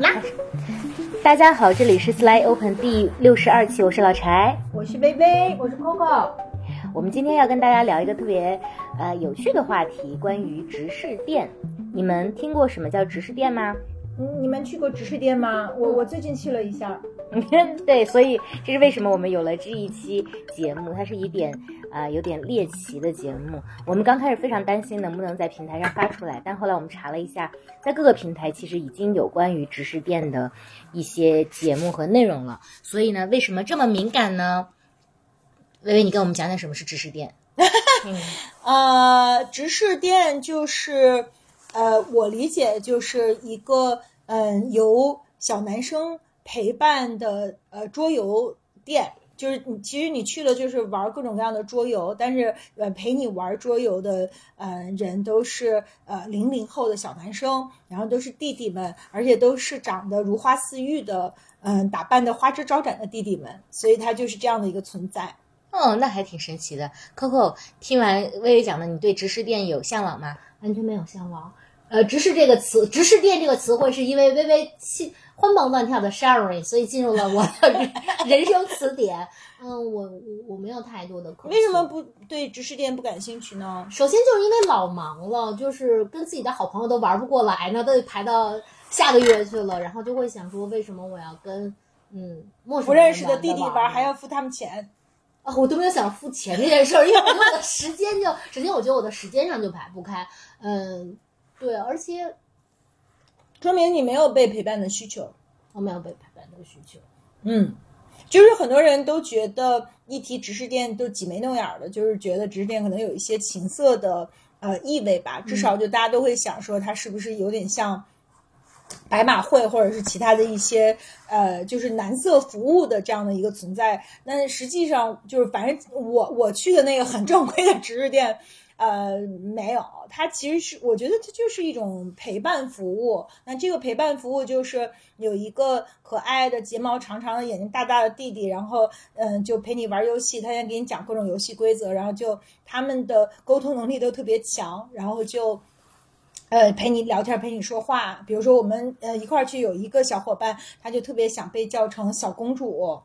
啦！大家好，这里是 Sly Open 第六十二期，我是老柴，我是薇薇，我是 Coco。我们今天要跟大家聊一个特别呃有趣的话题，关于直视店。你们听过什么叫直视店吗？嗯，你们去过直视店吗？我我最近去了一下。对，所以这是为什么我们有了这一期节目，它是一点啊有点猎奇的节目。我们刚开始非常担心能不能在平台上发出来，但后来我们查了一下，在各个平台其实已经有关于直视店的一些节目和内容了。所以呢，为什么这么敏感呢？微微，你跟我们讲讲什么是直视店？呃，直视店就是呃，我理解就是一个嗯由小男生。陪伴的呃桌游店，就是你其实你去了就是玩各种各样的桌游，但是呃陪你玩桌游的呃人都是呃零零后的小男生，然后都是弟弟们，而且都是长得如花似玉的，嗯打扮的花枝招展的弟弟们，所以他就是这样的一个存在。哦，那还挺神奇的。Coco 听完微微讲的，你对直视店有向往吗？完全没有向往。呃，直视这个词，直视店这个词汇是因为微微心。欢蹦乱跳的 Sherry，所以进入了我的人 生词典。嗯，我我我没有太多的。为什么不对直视店不感兴趣呢？首先就是因为老忙了，就是跟自己的好朋友都玩不过来呢，都得排到下个月去了，然后就会想说，为什么我要跟嗯陌生不认识的弟弟玩，还要付他们钱？啊，我都没有想付钱这件事儿，因为我的时间就，首先我觉得我的时间上就排不开。嗯，对，而且。说明你没有被陪伴的需求，我没有被陪伴的需求。嗯，就是很多人都觉得一提直视店都挤眉弄眼的，就是觉得直视店可能有一些情色的呃意味吧。至少就大家都会想说，它是不是有点像白马会或者是其他的一些呃，就是男色服务的这样的一个存在。那实际上就是，反正我我去的那个很正规的直视店。呃，没有，它其实是，我觉得它就是一种陪伴服务。那这个陪伴服务就是有一个可爱的睫毛长长的、眼睛大大的弟弟，然后嗯，就陪你玩游戏，他先给你讲各种游戏规则，然后就他们的沟通能力都特别强，然后就呃陪你聊天，陪你说话。比如说我们呃一块儿去，有一个小伙伴，他就特别想被叫成小公主。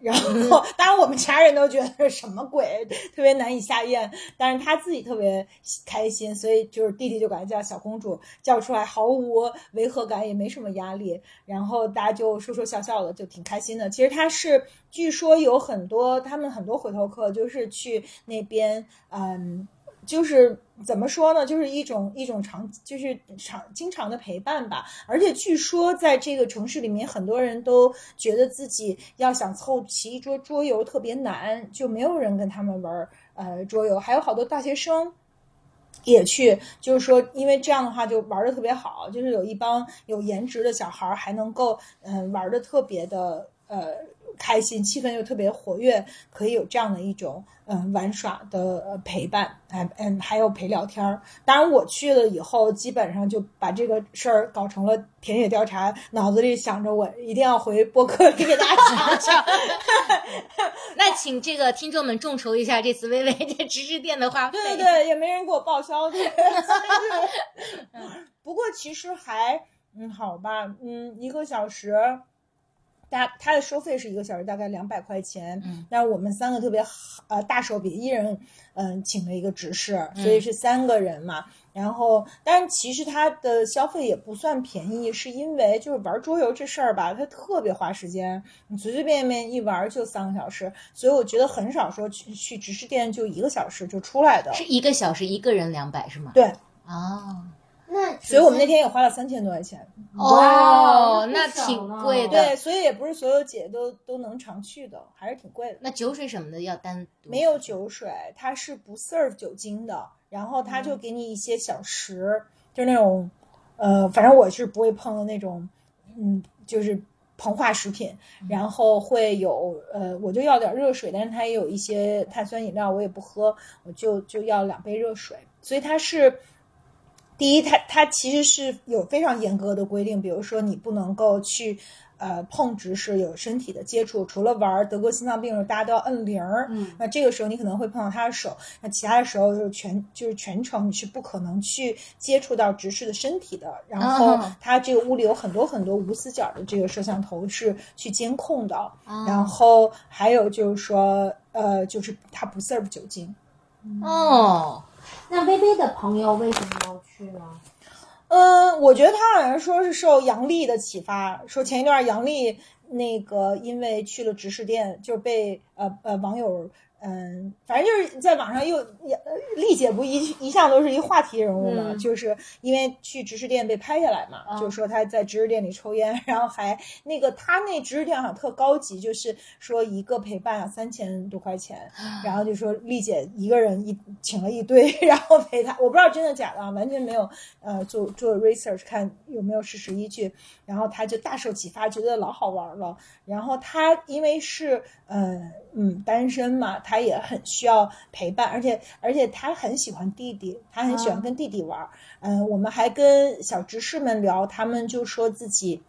然后，当然我们其他人都觉得是什么鬼，特别难以下咽。但是他自己特别开心，所以就是弟弟就管他叫小公主，叫出来毫无违和感，也没什么压力。然后大家就说说笑笑的，就挺开心的。其实他是，据说有很多他们很多回头客，就是去那边，嗯。就是怎么说呢？就是一种一种长，就是长经常的陪伴吧。而且据说在这个城市里面，很多人都觉得自己要想凑齐一桌桌游特别难，就没有人跟他们玩呃桌游。还有好多大学生也去，就是说因为这样的话就玩的特别好，就是有一帮有颜值的小孩还能够嗯玩的特别的呃开心，气氛又特别活跃，可以有这样的一种。嗯，玩耍的陪伴，哎嗯，还有陪聊天儿。当然，我去了以后，基本上就把这个事儿搞成了田野调查，脑子里想着我一定要回播客里给大家讲讲。那请这个听众们众筹一下这次微微这直视店的话费。对对对，也没人给我报销。对，不过其实还嗯好吧，嗯一个小时。大他的收费是一个小时大概两百块钱，嗯，但是我们三个特别好，呃，大手笔，一人嗯请了一个执事，所以是三个人嘛。然后，但是其实他的消费也不算便宜，是因为就是玩桌游这事儿吧，它特别花时间，你随随便便一玩就三个小时，所以我觉得很少说去去执事店就一个小时就出来的，是一个小时一个人两百是吗？对，哦。那所以我们那天也花了三千多块钱哦，那挺贵的。对，所以也不是所有姐都都能常去的，还是挺贵的。那酒水什么的要单独？没有酒水，它是不 serve 酒精的，然后他就给你一些小食，就那种，呃，反正我是不会碰的那种，嗯，就是膨化食品。然后会有，呃，我就要点热水，但是它也有一些碳酸饮料，我也不喝，我就就要两杯热水。所以它是。第一，它它其实是有非常严格的规定，比如说你不能够去呃碰直视有身体的接触，除了玩德国心脏病的时候，大家都要摁铃儿，嗯那这个时候你可能会碰到他的手，那其他的时候就是全就是全程你是不可能去接触到直视的身体的。然后哦它这个屋里有很多很多无死角的这个摄像头是去监控的，啊然后还有就是说呃就是它不 serve 酒精。哦，那微微的朋友为什么要去呢？嗯，我觉得他好像说是受杨笠的启发，说前一段杨笠那个因为去了直视店，就被呃呃网友嗯，反正就是在网上又丽姐不一一向都是一话题人物嘛，嗯。就是因为去直视店被拍下来嘛，啊就说她在直视店里抽烟，然后还那个她那直视店好像特高级，就是说一个陪伴啊三千多块钱，然后就说丽姐一个人一请了一堆，然后陪她，我不知道真的假的啊，完全没有呃做做 research 看有没有事实依据，然后他就大受启发，觉得老好玩了。然后他因为是呃嗯单身嘛，他也很需要陪伴，而且而且他很喜欢弟弟，他很喜欢啊跟弟弟玩。嗯、我们还跟小执事们聊，他们就说自己。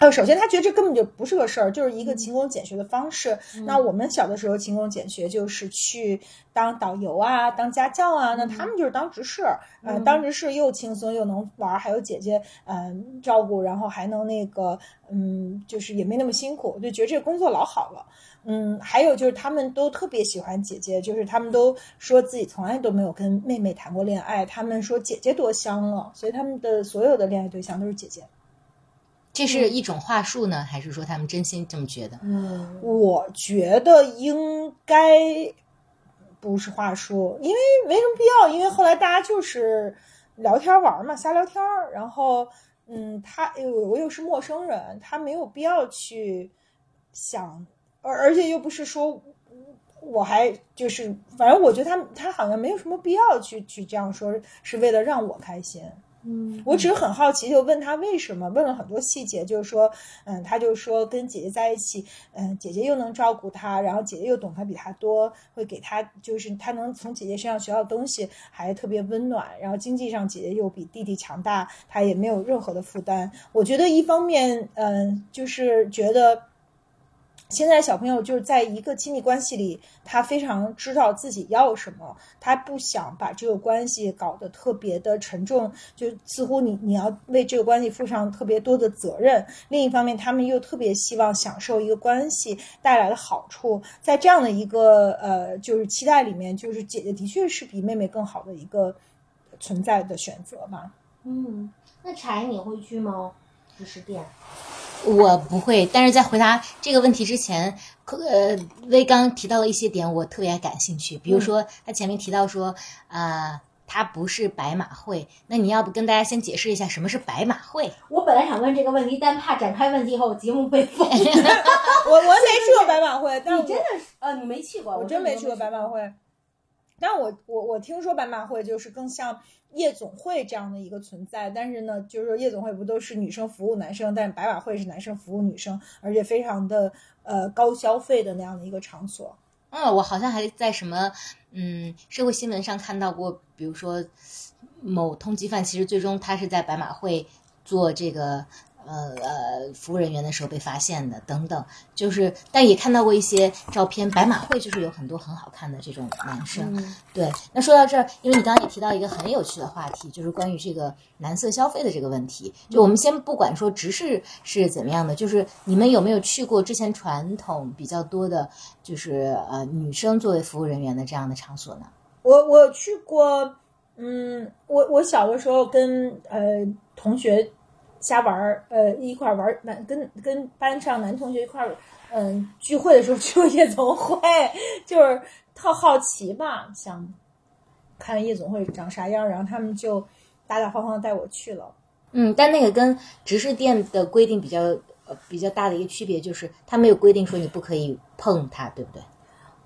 呃，首先他觉得这根本就不是个事儿，就是一个勤工俭学的方式。那我们小的时候勤工俭学就是去当导游啊，当家教啊，那他们就是当执事，呃，当执事又轻松又能玩儿，还有姐姐嗯、照顾，然后还能那个嗯，就是也没那么辛苦，就觉得这个工作老好了。嗯，还有就是他们都特别喜欢姐姐，就是他们都说自己从来都没有跟妹妹谈过恋爱，他们说姐姐多香了，所以他们的所有的恋爱对象都是姐姐。这是一种话术呢，还是说他们真心这么觉得？嗯，我觉得应该不是话术，因为没什么必要，因为后来大家就是聊天玩嘛，瞎聊天儿，然后嗯，他又我又是陌生人，他没有必要去想，而而且又不是说。我还就是，反正我觉得他他好像没有什么必要去去这样说，是为了让我开心。嗯，我只是很好奇，就问他为什么，问了很多细节，就是说，嗯，他就说跟姐姐在一起，嗯，姐姐又能照顾他，然后姐姐又懂他比他多，会给他，就是他能从姐姐身上学到东西，还特别温暖，然后经济上姐姐又比弟弟强大，他也没有任何的负担。我觉得一方面，嗯，就是觉得。现在小朋友就是在一个亲密关系里，他非常知道自己要什么，他不想把这个关系搞得特别的沉重，就似乎你你要为这个关系负上特别多的责任。另一方面，他们又特别希望享受一个关系带来的好处，在这样的一个呃就是期待里面，就是姐姐的确是比妹妹更好的一个存在的选择吧。嗯，那柴你会去吗？知识店？我不会，但是在回答这个问题之前，可呃，威刚提到了一些点，我特别感兴趣。比如说，他前面提到说，呃、他不是白马会，那你要不跟大家先解释一下什么是白马会？我本来想问这个问题，但怕展开问题后节目被封。我 我没去过白马会，但我你真的是呃，你没去过？我真没去过白马会。但我我我听说白马会就是更像夜总会这样的一个存在，但是呢，就是说夜总会不都是女生服务男生，但是白马会是男生服务女生，而且非常的呃高消费的那样的一个场所。嗯，我好像还在什么嗯社会新闻上看到过，比如说某通缉犯，其实最终他是在白马会做这个呃呃服务人员的时候被发现的，等等。就是，但也看到过一些照片，白马会就是有很多很好看的这种男生。嗯对，那说到这儿，因为你刚刚也提到一个很有趣的话题，就是关于这个男色消费的这个问题。就我们先不管说直视是怎么样的，就是你们有没有去过之前传统比较多的，就是呃女生作为服务人员的这样的场所呢？我我去过，嗯，我我小的时候跟呃同学瞎玩儿，呃一块儿玩，男跟跟班上男同学一块儿，嗯、聚会的时候去过夜总会，就是特好奇吧，想看夜总会长啥样，然后他们就大大方方带我去了。嗯，但那个跟直视店的规定比较呃比较大的一个区别就是，它没有规定说你不可以碰它，对不对？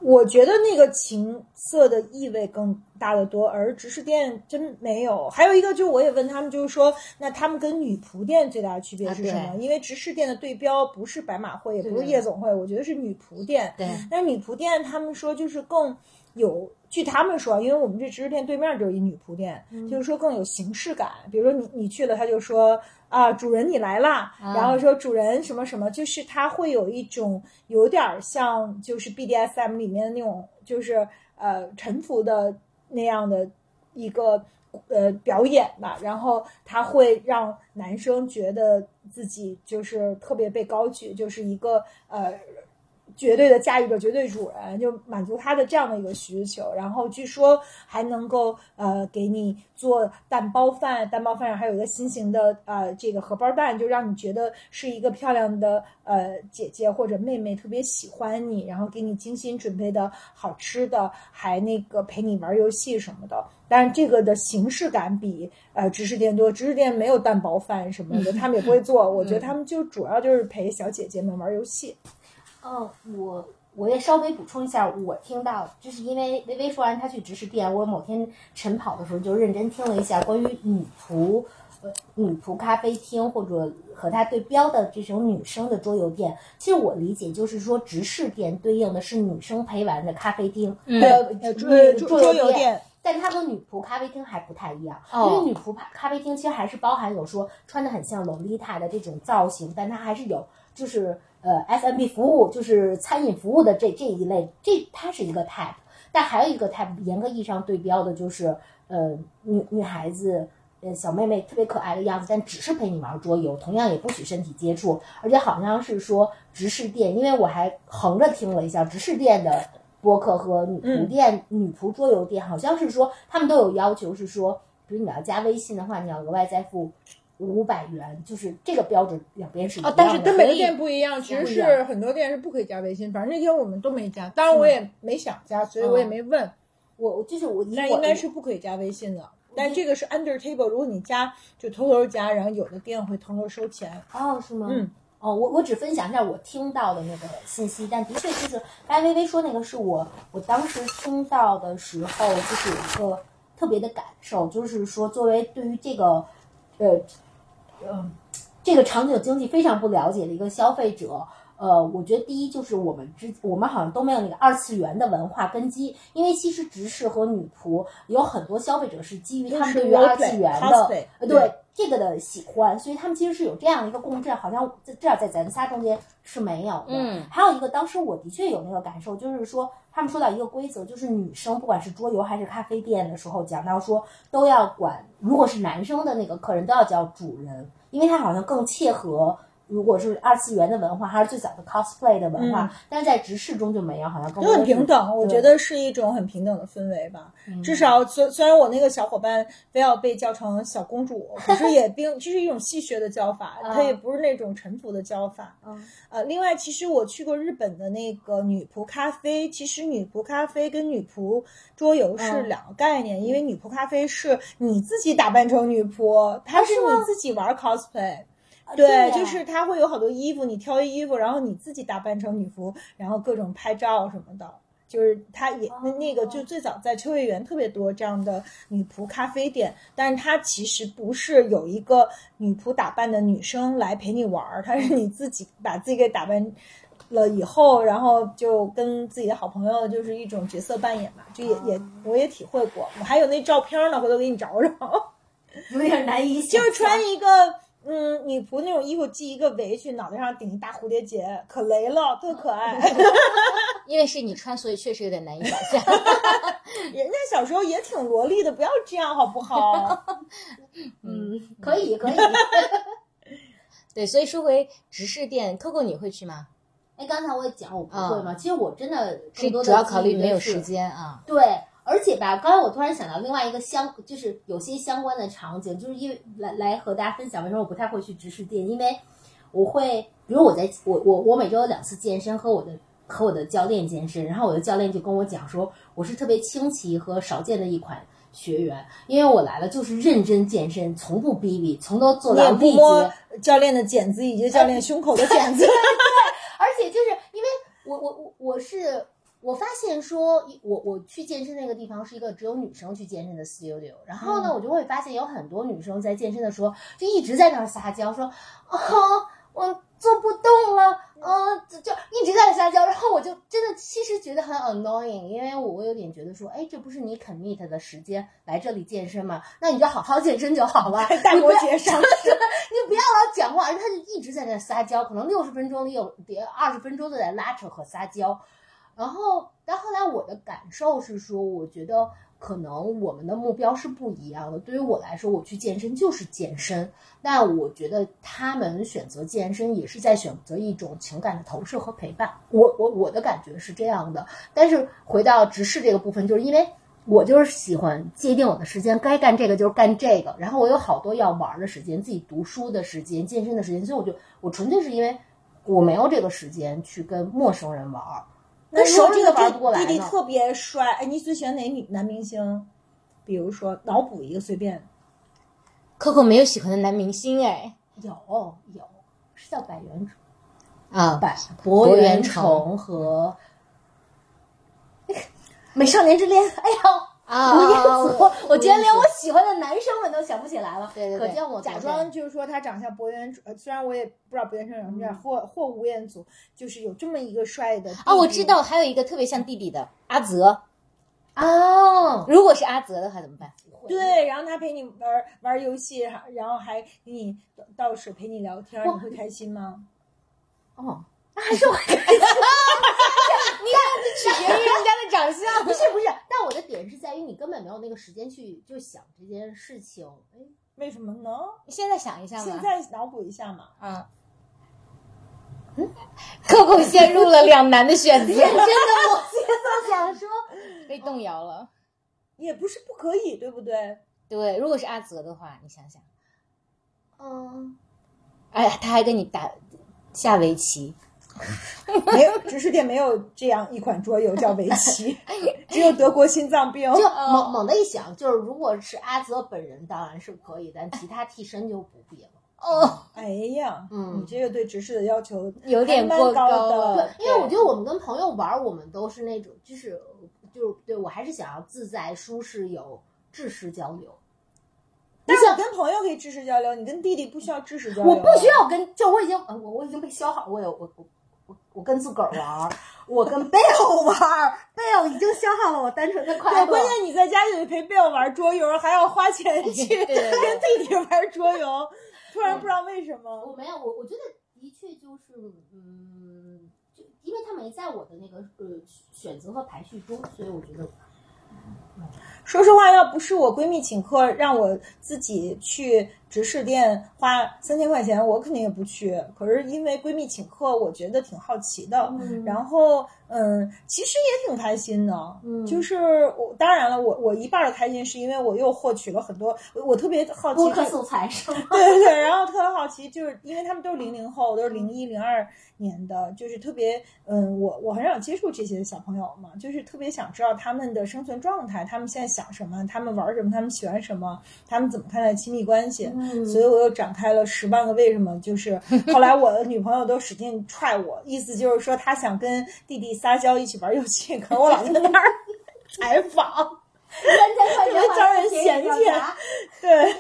我觉得那个情色的意味更大得多，而直视店真没有。还有一个，就我也问他们，就是说，那他们跟女仆店最大的区别啊是什么？对因为直视店的对标不是白马会，也不是夜总会，我觉得是女仆店。对，但是女仆店他们说就是更有据他们说，因为我们这直视店对面就是一女仆店，就是说更有形式感。比如说你你去了，他就说啊，主人你来啦，然后说主人什么什么，就是他会有一种有点像就是 BDSM 里面的那种，就是呃臣服的那样的一个呃表演吧。然后他会让男生觉得自己就是特别被高举，就是一个呃。绝对的驾驭着，绝对主人，就满足他的这样的一个需求。然后据说还能够呃给你做蛋包饭，蛋包饭上还有一个新型的呃这个荷包蛋，就让你觉得是一个漂亮的呃姐姐或者妹妹特别喜欢你，然后给你精心准备的好吃的，还那个陪你玩游戏什么的。但是这个的形式感比呃知识店多，知识店没有蛋包饭什么的，他们也不会做。我觉得他们就主要就是陪小姐姐们玩游戏。嗯，我我也稍微补充一下，我听到就是因为微微说完她去直视店，我某天晨跑的时候就认真听了一下关于女仆，呃，女仆咖啡厅或者和它对标的这种女生的桌游店。其实我理解就是说，直视店对应的是女生陪玩的咖啡厅，呃，桌桌游店，但它和女仆咖啡厅还不太一样，因为女仆咖啡厅其实还是包含有说穿的很像洛丽塔的这种造型，但它还是有就是。呃，F&B 服务就是餐饮服务的这这一类，这它是一个 type，但还有一个 type，严格意义上对标的就是，呃，女女孩子，呃，小妹妹特别可爱的样子，但只是陪你玩桌游，同样也不许身体接触，而且好像是说直视店，因为我还横着听了一下直视店的播客和女仆店、女仆桌游店，好像是说他们都有要求，是说，比如你要加微信的话，你要额外再付。五百元就是这个标准，两边是一样的。但是跟每个店不一样，其实是很多店是不可以加微信。反正那天我们都没加，当然我也没想加，所以我也没问。我就是我，那应该是不可以加微信的。但这个是 under table，如果你加就偷偷加，然后有的店会偷偷收钱。哦，是吗？嗯。哦，我我只分享一下我听到的那个信息，但的确就是刚才微微说那个是我我当时听到的时候，就是有一个特别的感受，就是说作为对于这个呃。嗯，这个场景经济非常不了解的一个消费者，呃，我觉得第一就是我们之我们好像都没有那个二次元的文化根基，因为其实直视和女仆有很多消费者是基于他们对于二次元的呃对这个的喜欢，所以他们其实是有这样一个共振，好像至少在咱仨中间是没有的。嗯，还有一个当时我的确有那个感受，就是说他们说到一个规则，就是女生不管是桌游还是咖啡店的时候，讲到说都要管，如果是男生的那个客人都要叫主人，因为他好像更切合。如果是二次元的文化，还是最早的 cosplay 的文化，但是在直视中就没有，好像更很平等。我觉得是一种很平等的氛围吧。至少，虽虽然我那个小伙伴非要被叫成小公主，可是也并这是一种戏谑的叫法，它也不是那种臣服的叫法。呃，另外，其实我去过日本的那个女仆咖啡，其实女仆咖啡跟女仆桌游是两个概念，因为女仆咖啡是你自己打扮成女仆，它是你自己玩 cosplay。对，就是他会有好多衣服，你挑衣服，然后你自己打扮成女仆，然后各种拍照什么的。就是他也那那个，就最早在秋叶原特别多这样的女仆咖啡店，但是它其实不是有一个女仆打扮的女生来陪你玩儿，它是你自己把自己给打扮了以后，然后就跟自己的好朋友就是一种角色扮演嘛，就也也我也体会过，我还有那照片呢，回头给你找找，有点难以想，就是穿一个。嗯，女仆那种衣服系一个围裙，脑袋上顶一大蝴蝶结，可雷了，特可爱。因为是你穿，所以确实有点难以想象。人家小时候也挺萝莉的，不要这样好不好？嗯，可以可以。对，所以说回直视店，Coco 你会去吗？哎，刚才我也讲我不会嘛，其实我真的是主要考虑没有时间啊。对。而且吧，刚才我突然想到另外一个相，就是有些相关的场景，就是因为来来和大家分享为什么我不太会去直视店，因为我会，比如我在我我我每周有两次健身，和我的和我的教练健身，然后我的教练就跟我讲说，我是特别清奇和少见的一款学员，因为我来了就是认真健身，从不逼逼，从头做到力竭。教练的茧子以及教练胸口的茧子，对，而且就是因为我我我我是。我发现说，我我去健身那个地方是一个只有女生去健身的 studio，然后呢，我就会发现有很多女生在健身的时候就一直在那儿撒娇，说，哦，我做不动了，嗯、就就一直在撒娇，然后我就真的其实觉得很 annoying，因为我有点觉得说，哎，这不是你 commit 的时间来这里健身吗？那你就好好健身就好了，大你不要摩节上 你不要老讲话，他就一直在那撒娇，可能六十分钟里有得二十分钟都在拉扯和撒娇。然后，但后来我的感受是说，我觉得可能我们的目标是不一样的。对于我来说，我去健身就是健身，那我觉得他们选择健身也是在选择一种情感的投射和陪伴。我我我的感觉是这样的。但是回到直视这个部分，就是因为。我就是喜欢界定我的时间，该干这个就是干这个。然后我有好多要玩的时间，自己读书的时间、健身的时间，所以我就我纯粹是因为我没有这个时间去跟陌生人玩，跟熟人都这个玩不过来呢。弟弟特别帅，哎，你最喜欢哪女男明星？比如说脑补一个随便，Coco 没有喜欢的男明星哎，有有是叫百元宠啊，百博博元元宠宠和 美少年之恋。哎呀，啊吴彦祖，我我竟然连我喜欢的男生们都想不起来了。对对对可见我假装就是说他长相博元，呃虽然我也不知道博元长什么样，或或吴彦祖，就是有这么一个帅的啊，我知道，还有一个特别像弟弟的阿泽，哦，如果是阿泽的话怎么办？对，然后他陪你玩玩游戏，然后还给你倒倒水陪你聊天，你会开心吗？哦，那还是我开心。你看，这取决于人家的长相。不是不是，但我的点是在于你根本没有那个时间去就想这件事情。哎，为什么呢？现在想一下嘛现，在脑补一下嘛。啊，Coco 陷入了两难的选择，认 真的，我现在想说，被动摇了。也不是不可以，对不对？对，如果是阿泽的话，你想想，嗯，哎呀，他还跟你打下围棋，没有，直视点没有这样一款桌游叫围棋，只有德国心脏病。就猛猛的一想，就是如果是阿泽本人当然是可以，但其他替身就不必了。哦，哎呀，嗯你这个对直视的要求有点过高高的。对，因为我觉得我们跟朋友玩，我们都是那种，就是就是对我还是想要自在、舒适、有知识交流。但是我跟朋友可以知识交流，你跟弟弟不需要知识交流。我不需。要跟，就我已经呃我我已经被消耗，我有我我我我跟自个儿玩儿，我跟贝尔玩儿，贝尔已经消耗了我单纯的快对，乐。关键你在家里陪贝尔玩桌游，还要花钱去对对对跟弟弟玩桌游，突然不知道为什么。我没有，我我觉得的确就是，嗯，就因为他没在我的那个呃选择和排序中，所以我觉得说实话，要不是我闺蜜请客，让我自己去直视店花三千块钱，我肯定也不去。可是因为闺蜜请客，我觉得挺好奇的。嗯然后，嗯，其实也挺开心的。嗯就是我，当然了，我我一半儿的开心是因为我又获取了很多，我我特别好奇这播客素材是吗？对对对，然后特别好奇，就是因为他们都是零零后，都是零一零二年的，就是特别嗯，我我很少接触这些小朋友嘛，就是特别想知道他们的生存状态，他们现在想什么，他们玩什么，他们喜欢什么，他们怎么看待亲密关系。嗯所以我又展开了十万个为什么，就是 后来我的女朋友都使劲踹我，意思就是说她想跟弟弟撒娇一起玩游戏，可是我老在那儿 采访。特别 招人嫌弃对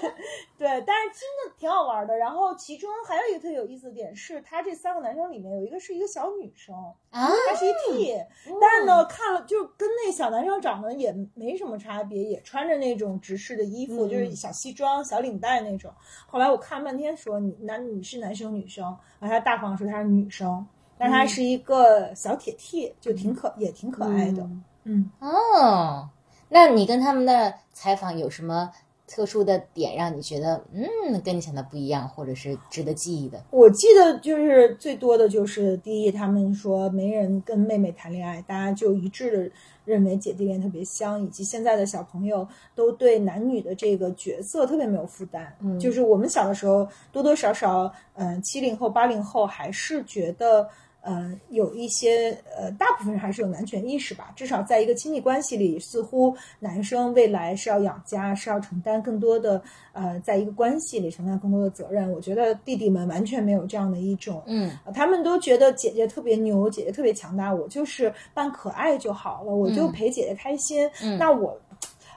对，但是真的挺好玩的。然后其中还有一个特有意思的点是，他这三个男生里面有一个是一个小女生，啊，她是一 T，、但是呢，看了就跟那小男生长得也没什么差别，也穿着那种直视的衣服，嗯就是小西装、小领带那种。后来我看了半天说你男你是男生女生，然后他大方说他是女生，但他是一个小铁 T，就挺可也挺可爱的。嗯哦，那你跟他们的采访有什么特殊的点让你觉得嗯跟你想的不一样，或者是值得记忆的？我记得就是最多的就是第一，他们说没人跟妹妹谈恋爱，大家就一致的认为姐弟恋特别香，以及现在的小朋友都对男女的这个角色特别没有负担。嗯就是我们小的时候多多少少，嗯、七零后、八零后还是觉得。呃，有一些呃，大部分人还是有男权意识吧。至少在一个亲密关系里，似乎男生未来是要养家，是要承担更多的呃，在一个关系里承担更多的责任。我觉得弟弟们完全没有这样的一种嗯呃他们都觉得姐姐特别牛，姐姐特别强大，我就是扮可爱就好了，我就嗯陪姐姐开心。嗯那我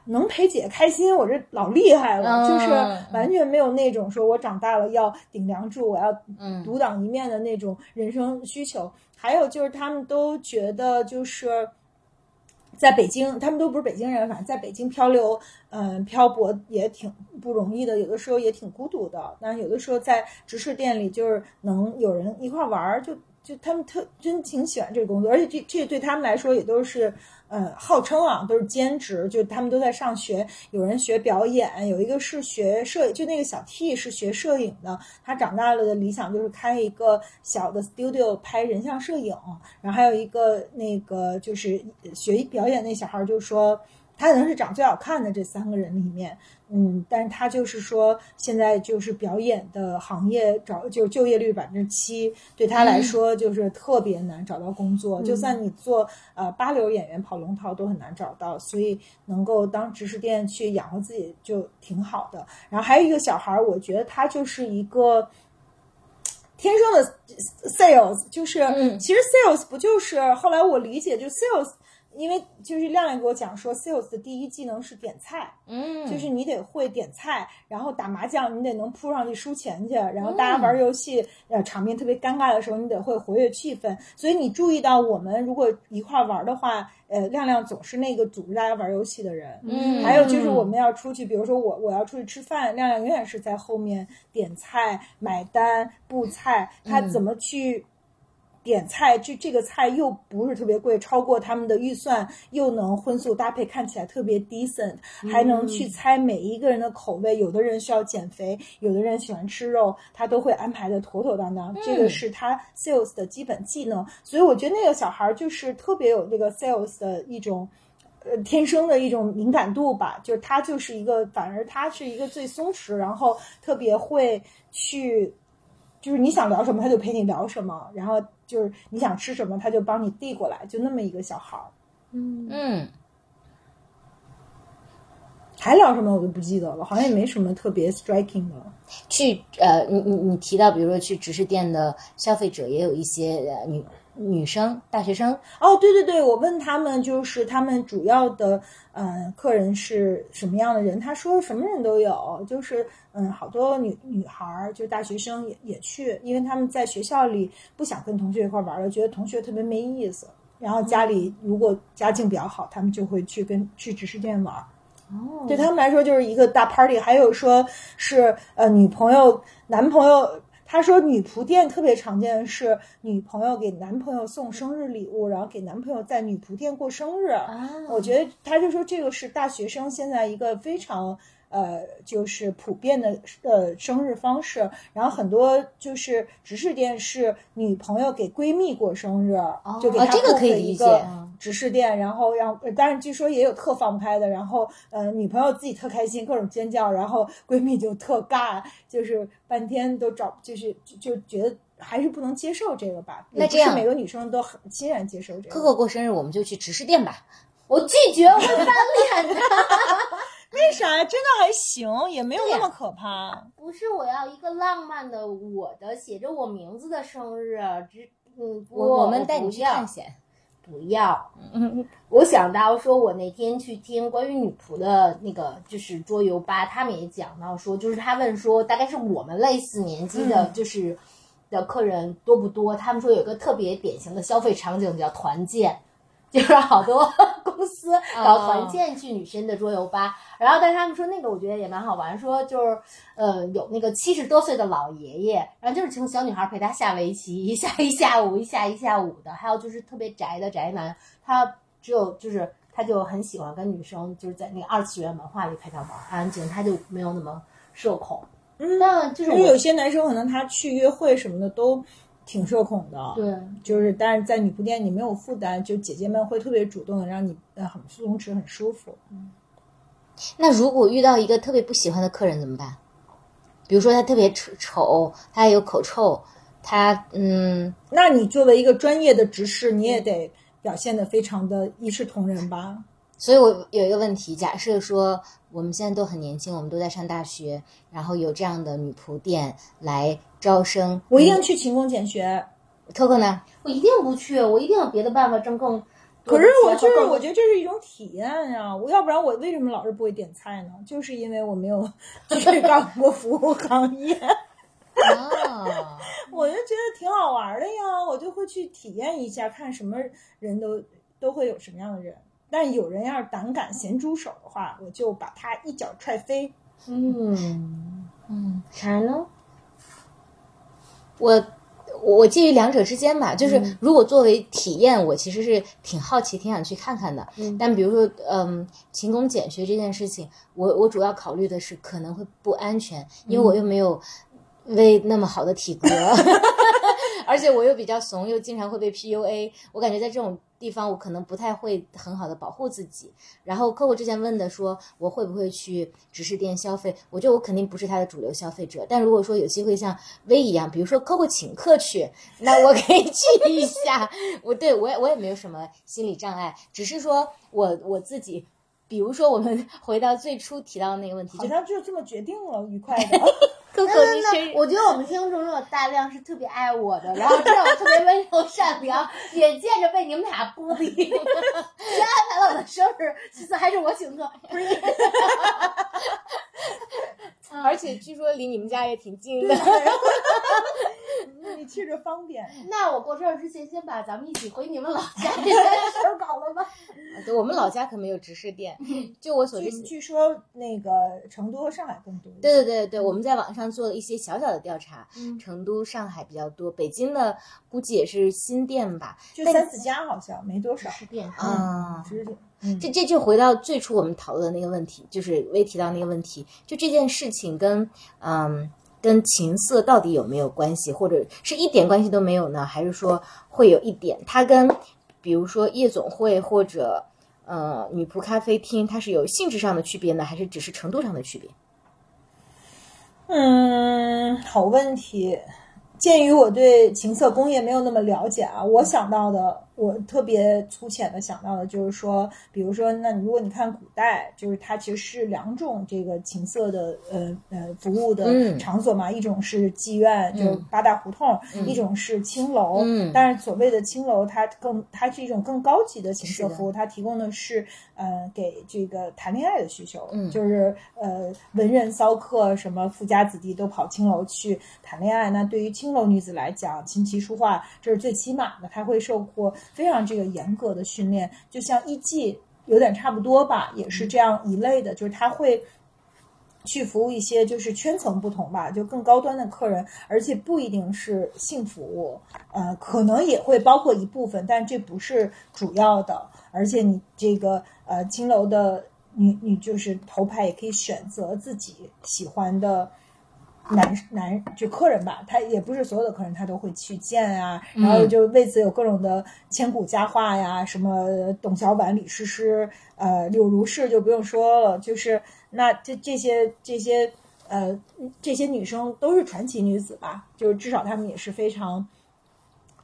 能陪姐开心，我这老厉害了，嗯 就是完全没有那种说我长大了要顶梁柱，我要嗯独当一面的那种人生需求。还有就是他们都觉得就是。在北京，他们都不是北京人，反正在北京漂流，嗯、漂泊也挺不容易的，有的时候也挺孤独的。但有的时候在直视店里，就是能有人一块儿玩儿，就就他们特真挺喜欢这个工作，而且这这对他们来说也都是，呃，号称啊都是兼职，就他们都在上学，有人学表演，有一个是学摄，就那个小 T 是学摄影的，他长大了的理想就是开一个小的 studio 拍人像摄影，然后还有一个那个就是学表演那小孩就说。他可能是长最好看的这三个人里面，嗯，但是他就是说，现在就是表演的行业找就就业率百分之七，对他来说就是特别难找到工作。就算你做呃八流演员跑龙套都很难找到，所以能够当直视店去养活自己就挺好的。然后还有一个小孩儿，我觉得他就是一个。天生的 sales 就是，嗯其实 sales 不就是后来我理解，就 sales，因为就是亮亮给我讲说，sales 的第一技能是点菜，嗯，就是你得会点菜，然后打麻将你得能扑上去输钱去，然后大家玩游戏，呃，场面特别尴尬的时候，你得会活跃气氛。所以你注意到，我们如果一块儿玩的话，呃，亮亮总是那个组织大家玩游戏的人。嗯还有就是我们要出去，比如说我我要出去吃饭，亮亮永远是在后面点菜、买单、布菜，他怎么去？点菜，这这个菜又不是特别贵，超过他们的预算，又能荤素搭配，看起来特别 decent，还能去猜每一个人的口味。有的人需要减肥，有的人喜欢吃肉，他都会安排的妥妥当当。这个是他 sales 的基本技能，所以我觉得那个小孩儿就是特别有这个 sales 的一种。呃，天生的一种敏感度吧，就是他就是一个，反而他是一个最松弛，然后特别会去，就是你想聊什么，他就陪你聊什么，然后就是你想吃什么，他就帮你递过来，就那么一个小孩儿。嗯嗯，还聊什么我都不记得了，好像也没什么特别 striking 的。去呃，你你你提到，比如说去直食店的消费者也有一些呃女女生、大学生，哦，对对对，我问他们就是他们主要的呃客人是什么样的人，他说什么人都有，就是嗯好多女女孩儿，就大学生也也去，因为他们在学校里不想跟同学一块玩了，觉得同学特别没意思。然后家里如果家境比较好，他们就会去跟去直视店玩。哦，对他们来说就是一个大 party。还有说是呃女朋友、男朋友，他说女仆店特别常见的是女朋友给男朋友送生日礼物，然后给男朋友在女仆店过生日。啊，我觉得他就说这个是大学生现在一个非常。呃，就是普遍的呃生日方式，然后很多就是直视店是女朋友给闺蜜过生日，就给她哦这个可以理解了一个直视店，然后让，呃当然据说也有特放不开的，然后呃女朋友自己特开心，各种尖叫，然后闺蜜就特尬，就是半天都找，就是就就觉得还是不能接受这个吧。那这样每个女生都很欣然接受这个。哥哥过生日我们就去直视店吧。我拒绝，我会翻脸的。为啥呀？真的还行，也没有那么可怕。不是，我要一个浪漫的，我的写着我名字的生日，只嗯，我我们带你不要去探险。不要。嗯，我想到说，我那天去听关于女仆的那个就是桌游吧，他们也讲到说，就是他问说，大概是我们类似年纪的，就是的客人多不多？他们说有一个特别典型的消费场景叫团建。就是好多公司搞团建去女生的桌游吧，然后但是他们说那个我觉得也蛮好玩，说就是呃有那个七十多岁的老爷爷，然后就是请小女孩陪他下围棋，一下一下午，一下一下午的，还有就是特别宅的宅男，他只有就是他就很喜欢跟女生就是在那个二次元文化里陪他玩，安静，他就没有那么社恐。嗯那就是因为有些男生可能他去约会什么的都挺社恐的，对就是但是在女仆店你没有负担，就姐姐们会特别主动的让你呃很松弛很舒服。那如果遇到一个特别不喜欢的客人怎么办？比如说他特别丑丑，他有口臭，他嗯，那你作为一个专业的执事，你也得表现的非常的一视同仁吧？所以我有一个问题，假设说我们现在都很年轻，我们都在上大学，然后有这样的女仆店来招生，我一定去勤工俭学。Coco 呢？我一定不去，我一定有别的办法挣更可是我就是我觉得这是一种体验呀、我要不然我为什么老是不会点菜呢？就是因为我没有 去干过服务行业，啊，我就觉得挺好玩的呀，我就会去体验一下，看什么人都都会有什么样的人。但有人要是胆敢咸猪手的话，我就把他一脚踹飞。嗯。嗯，啥人呢？我我我介于两者之间吧，就是嗯。如果作为体验，我其实是挺好奇、挺想去看看的。嗯。但比如说，嗯，勤工俭学这件事情，我我主要考虑的是可能会不安全，因为我又没有为那么好的体格，而且我又比较怂，又经常会被 PUA。我感觉在这种地方，我可能不太会很好的保护自己。然后客户之前问的说，我会不会去直视店消费？我觉得我肯定不是他的主流消费者。但如果说有机会像薇一样，比如说客户请客去，那我可以去一下。我对我也我也没有什么心理障碍，只是说我我自己。比如说，我们 回到最初提到的那个问题，就好像就这么决定了，愉快的。你生日我觉得我们听众中有大量是特别爱我的，然后知道我特别温柔善良，眼见着被你们俩孤立，先 安排了我的生日，其次还是我请客，不是？而且据说离你们家也挺近的。你去着方便。那我过生日之前，先把咱们一起回你们老家这件事儿搞了吧。对，我们老家可没有直视店。就我所知据，据说那个成都和上海更多。对对对对，我们在网上做了一些小小的调查，嗯成都、上海比较多，北京的估计也是新店吧。就三四家好像没多少。是变啊直接嗯，这这就回到最初我们讨论的那个问题，就是未提到那个问题，就这件事情跟嗯跟情色到底有没有关系，或者是一点关系都没有呢？还是说会有一点？它跟比如说夜总会或者呃女仆咖啡厅，它是有性质上的区别呢，还是只是程度上的区别？嗯，好问题。鉴于我对情色工业没有那么了解啊，我想到的，我特别粗浅的想到的就是说，比如说，那如果你看古代，就是它其实是两种这个情色的呃呃服务的嗯场所嘛，一种是妓院，就八大胡同；一种是青楼。嗯但是所谓的青楼，它更它是一种更高级的情色服务，它提供的是呃给这个谈恋爱的需求，嗯就是呃文人骚客什么富家子弟都跑青楼去谈恋爱。那对于青楼女子来讲，琴棋书画这是最起码的，她会受过非常这个严格的训练，就像艺妓有点差不多吧，也是这样一类的，就是他会。去服务一些就是圈层不同吧，就更高端的客人，而且不一定是性服务，呃，可能也会包括一部分，但这不是主要的。而且你这个呃青楼的女女就是头牌也可以选择自己喜欢的男男就客人吧，他也不是所有的客人他都会去见啊，然后就为此有各种的千古佳话呀，什么董小宛、李师师，呃，柳如是就不用说了，就是那这这些这些呃这些女生都是传奇女子吧，就是至少她们也是非常。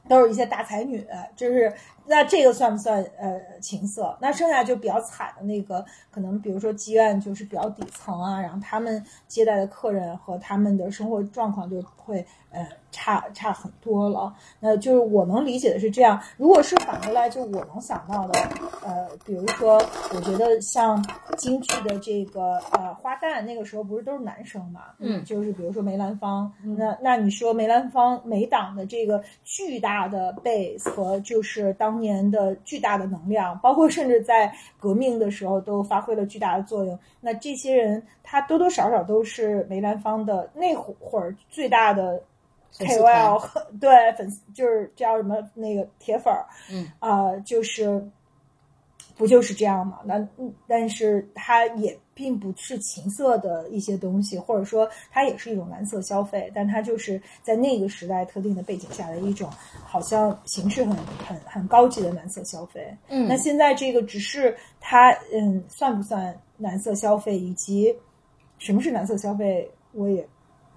都是一些大才女，就是那这个算不算呃情色？那剩下就比较惨的那个，可能比如说妓院就是比较底层啊，然后他们接待的客人和他们的生活状况就会呃差差很多了。那就是我能理解的是这样。如果是反过来，就我能想到的，呃，比如说，我觉得像京剧的这个呃花旦，那个时候不是都是男生嘛，嗯就是比如说梅兰芳，那那你说梅兰芳梅党的这个巨大的 base 和就是当年的巨大的能量，包括甚至在革命的时候都发挥了巨大的作用。那这些人他多多少少都是梅兰芳的那会儿最大的 KOL，和对粉丝 就是叫什么那个铁粉儿，嗯啊、就是不就是这样嘛？那嗯但是他也并不是情色的一些东西，或者说它也是一种蓝色消费，但它就是在那个时代特定的背景下的一种好像形式很很很高级的蓝色消费。嗯那现在这个只是它嗯算不算蓝色消费，以及什么是蓝色消费，我也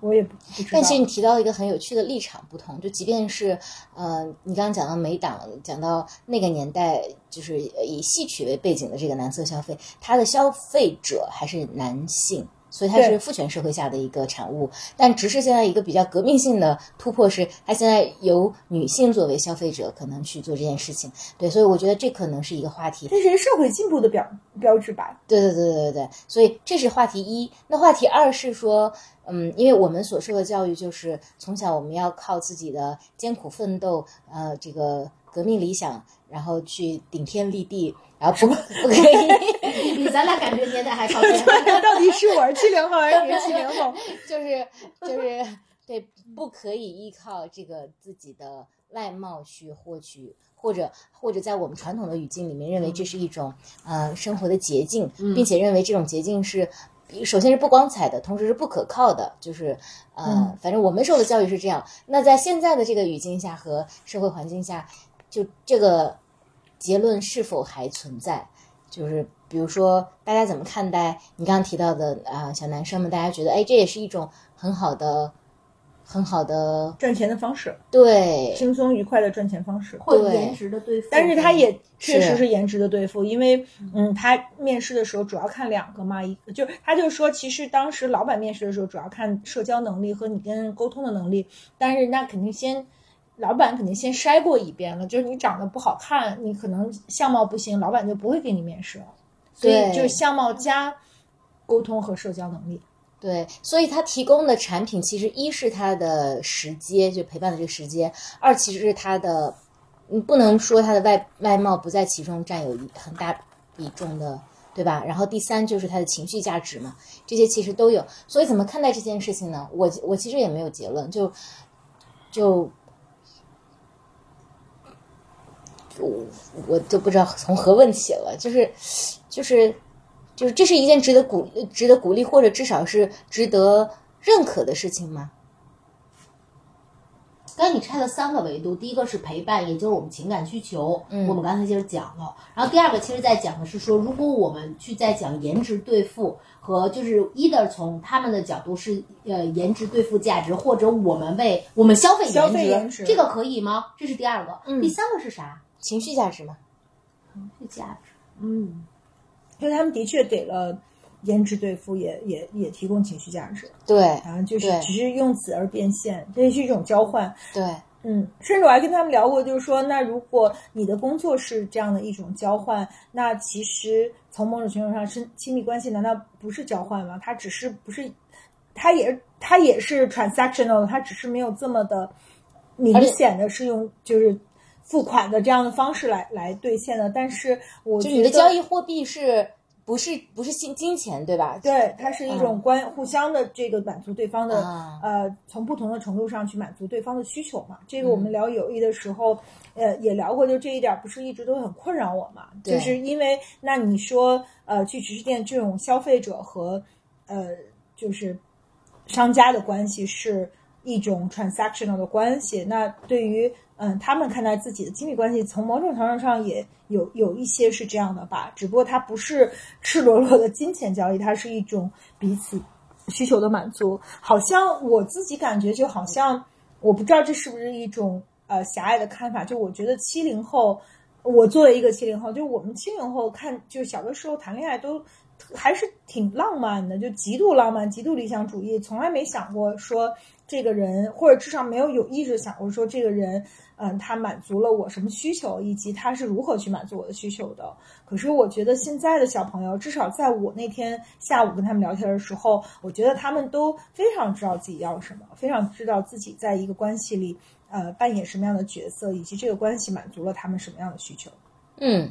我也不不知道。但其实你提到一个很有趣的立场不同，就即便是呃，你刚刚讲到美党，讲到那个年代，就是以戏曲为背景的这个男色消费，它的消费者还是男性。所以它是父权社会下的一个产物。但只是现在一个比较革命性的突破是，它现在由女性作为消费者可能去做这件事情。对，所以我觉得这可能是一个话题。这是社会进步的标标志吧？对对对对对对，所以这是话题一。那话题二是说，嗯，因为我们所受的教育就是从小我们要靠自己的艰苦奋斗，呃，这个革命理想，然后去顶天立地，然后不 不可以，比咱俩感觉年代还靠前。到底是我是七零后还是你是七零后？就是就是对，不可以依靠这个自己的外貌去获取。或者或者在我们传统的语境里面，认为这是一种呃生活的捷径，并且认为这种捷径是首先是不光彩的，同时是不可靠的。就是呃，嗯反正我们受的教育是这样。那在现在的这个语境下和社会环境下，就这个结论是否还存在？就是比如说，大家怎么看待你刚刚提到的啊、小男生们？大家觉得，哎，这也是一种很好的、很好的赚钱的方式，对轻松愉快的赚钱方式。或对颜值的对付，但是他也确实是是颜值的对付，因为嗯，他面试的时候主要看两个嘛，一个就是他就说，其实当时老板面试的时候主要看社交能力和你跟人沟通的能力，但是那肯定先老板肯定先筛过一遍了，就是你长得不好看，你可能相貌不行，老板就不会给你面试了，所以对就是相貌加沟通和社交能力。对，所以他提供的产品其实一是他的时间，就陪伴的这个时间；二其实是他的，你不能说他的外外貌不在其中占有一很大比重的，对吧？然后第三就是他的情绪价值嘛，这些其实都有。所以怎么看待这件事情呢？我我其实也没有结论，就就我我都不知道从何问起了，就是就是就是这是一件值得鼓值得鼓励或者至少是值得认可的事情吗？刚才你拆了三个维度，第一个是陪伴，也就是我们情感需求，嗯我们刚才其实讲了。然后第二个其实在讲的是说，如果我们去在讲颜值对付和就是 either 从他们的角度是呃颜值对付价值，或者我们为我们消费消费颜颜值这个可以吗？这是第二个。嗯第三个是啥？情绪价值嘛。情绪价值。嗯，因为他们的确给了颜值对付，也也也提供情绪价值，对然后，就是只是用此而变现，这是一种交换。对，嗯，甚至我还跟他们聊过，就是说，那如果你的工作是这样的一种交换，那其实从某种程度上，是亲密关系难道不是交换吗？它只是不是，它也它也是 transactional，的它只是没有这么的明显的是用就是付款的这样的方式来来兑现的。但是我就你的交易货币是不是不是金金钱对吧？对，它是一种关、互相的这个满足对方的、啊呃，从不同的程度上去满足对方的需求嘛。这个我们聊友谊的时候，呃，也聊过，就这一点不是一直都很困扰我嘛？对就是因为那你说呃，去直视店这种消费者和呃就是商家的关系是一种 transactional 的关系，那对于嗯他们看待自己的亲密关系，从某种程度上也有有一些是这样的吧，只不过它不是赤裸裸的金钱交易，它是一种彼此需求的满足。好像我自己感觉，就好像我不知道这是不是一种呃狭隘的看法，就我觉得七零后。我作为一个七零后，就我们七零后看，就小的时候谈恋爱都还是挺浪漫的，就极度浪漫、极度理想主义，从来没想过说这个人，或者至少没有有意识想过说这个人，嗯，他满足了我什么需求，以及他是如何去满足我的需求的。可是我觉得现在的小朋友，至少在我那天下午跟他们聊天的时候，我觉得他们都非常知道自己要什么，非常知道自己在一个关系里，呃，扮演什么样的角色，以及这个关系满足了他们什么样的需求。嗯，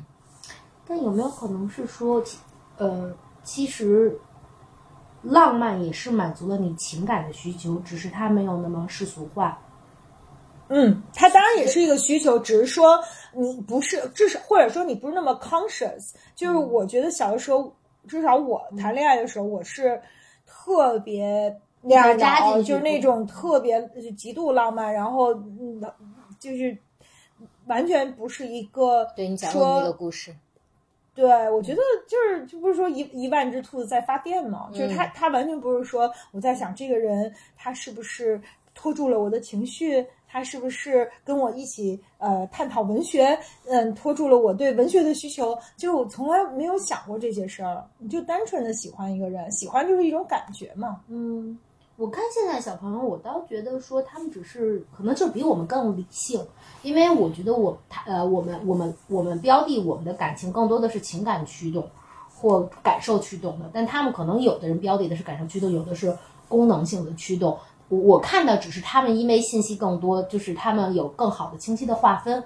但有没有可能是说，其呃，其实浪漫也是满足了你情感的需求，只是它没有那么世俗化。嗯，它当然也是一个需求，只是说你不是，至少或者说你不是那么 conscious。就是我觉得小的时候，至少我谈恋爱的时候，我是特别那样的就是那种特别极度浪漫，然后嗯，就是完全不是一个对你讲过说那个故事，对，我觉得就是就不是说一一万只兔子在发电嘛，就是他他完全不是说我在想这个人他是不是拖住了我的情绪？他是不是跟我一起呃探讨文学？嗯，拖住了我对文学的需求？就我从来没有想过这些事儿，你就单纯的喜欢一个人，喜欢就是一种感觉嘛。嗯，我看现在小朋友，我倒觉得说他们只是可能就比我们更理性，因为我觉得我他呃我们我们我们标的我们的感情更多的是情感驱动或感受驱动的，但他们可能有的人标的的是感受驱动，有的是功能性的驱动。我我看的只是他们因为信息更多，就是他们有更好的清晰的划分，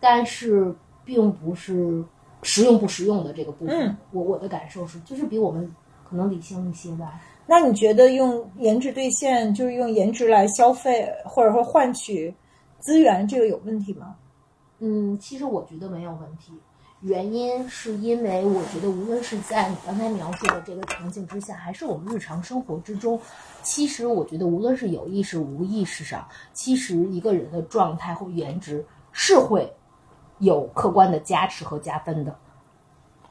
但是并不是实用不实用的这个部分。嗯我我的感受是，就是比我们可能理性一些吧。那你觉得用颜值兑现，就是用颜值来消费，或者说换取资源，这个有问题吗？嗯，其实我觉得没有问题。原因是因为我觉得，无论是在你刚才描述的这个场景之下，还是我们日常生活之中，其实我觉得，无论是有意识、无意识上，其实一个人的状态或颜值是会有客观的加持和加分的。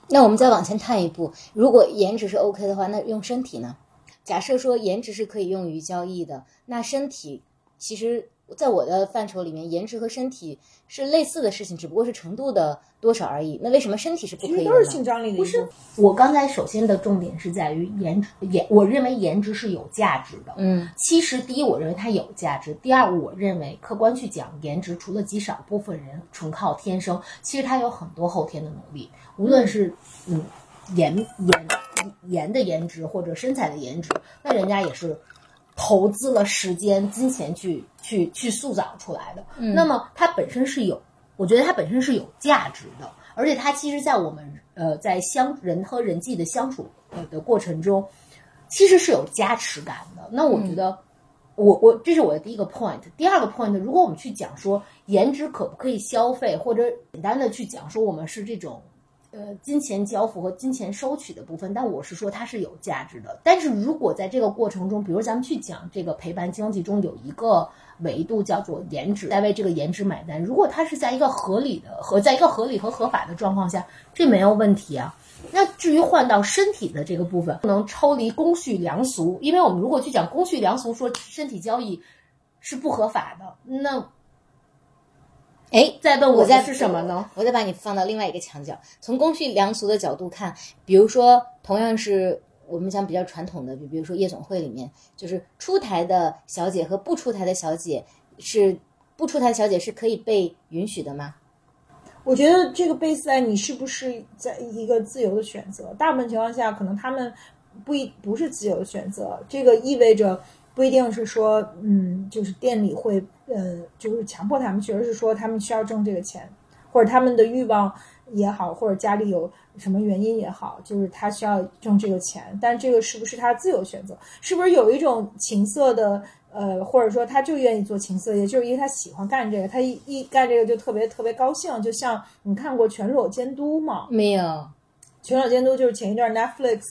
那我们再往前探一步，如果颜值是 OK 的话，那用身体呢？假设说颜值是可以用于交易的，那身体其实在我的范畴里面，颜值和身体是类似的事情，只不过是程度的多少而已。那为什么身体是不其可以的都是性张力的不是。我刚才首先的重点是在于颜值，颜，我认为颜值是有价值的。嗯其实，第一，我认为它有价值；第二，我认为客观去讲，颜值除了极少部分人纯靠天生，其实它有很多后天的努力，无论是嗯颜颜颜的颜值或者身材的颜值，那人家也是投资了时间、金钱去去去塑造出来的。嗯那么它本身是有，我觉得它本身是有价值的，而且它其实，在我们呃在相人和人际的相处呃的过程中，其实是有加持感的。那我觉得。我我这是我的第一个 point，第二个 point，如果我们去讲说颜值可不可以消费，或者简单的去讲说我们是这种呃金钱交付和金钱收取的部分，但我是说它是有价值的。但是如果在这个过程中，比如咱们去讲这个陪伴经济中有一个维度叫做颜值，在为这个颜值买单，如果它是在一个合理的和在一个合理和合法的状况下，这没有问题啊。那至于换到身体的这个部分，不能抽离公序良俗，因为我们如果去讲公序良俗，说身体交易是不合法的，那哎，再问我再的是什么呢？我再把你放到另外一个墙角，从公序良俗的角度看，比如说同样是我们讲比较传统的，比比如说夜总会里面，就是出台的小姐和不出台的小姐是不出台的小姐是可以被允许的吗？我觉得这个 base 在你是不是在一个自由的选择，大部分情况下可能他们不一不是自由的选择，这个意味着不一定是说，嗯，就是店里会，呃，就是强迫他们去，而是说他们需要挣这个钱，或者他们的欲望也好，或者家里有什么原因也好，就是他需要挣这个钱，但这个是不是他自由选择？是不是有一种情色的？呃，或者说他就愿意做情色，也就是因为他喜欢干这个，他一一干这个就特别特别高兴。就像你看过《全裸监督》吗？没有，《全裸监督》就是前一段 Netflix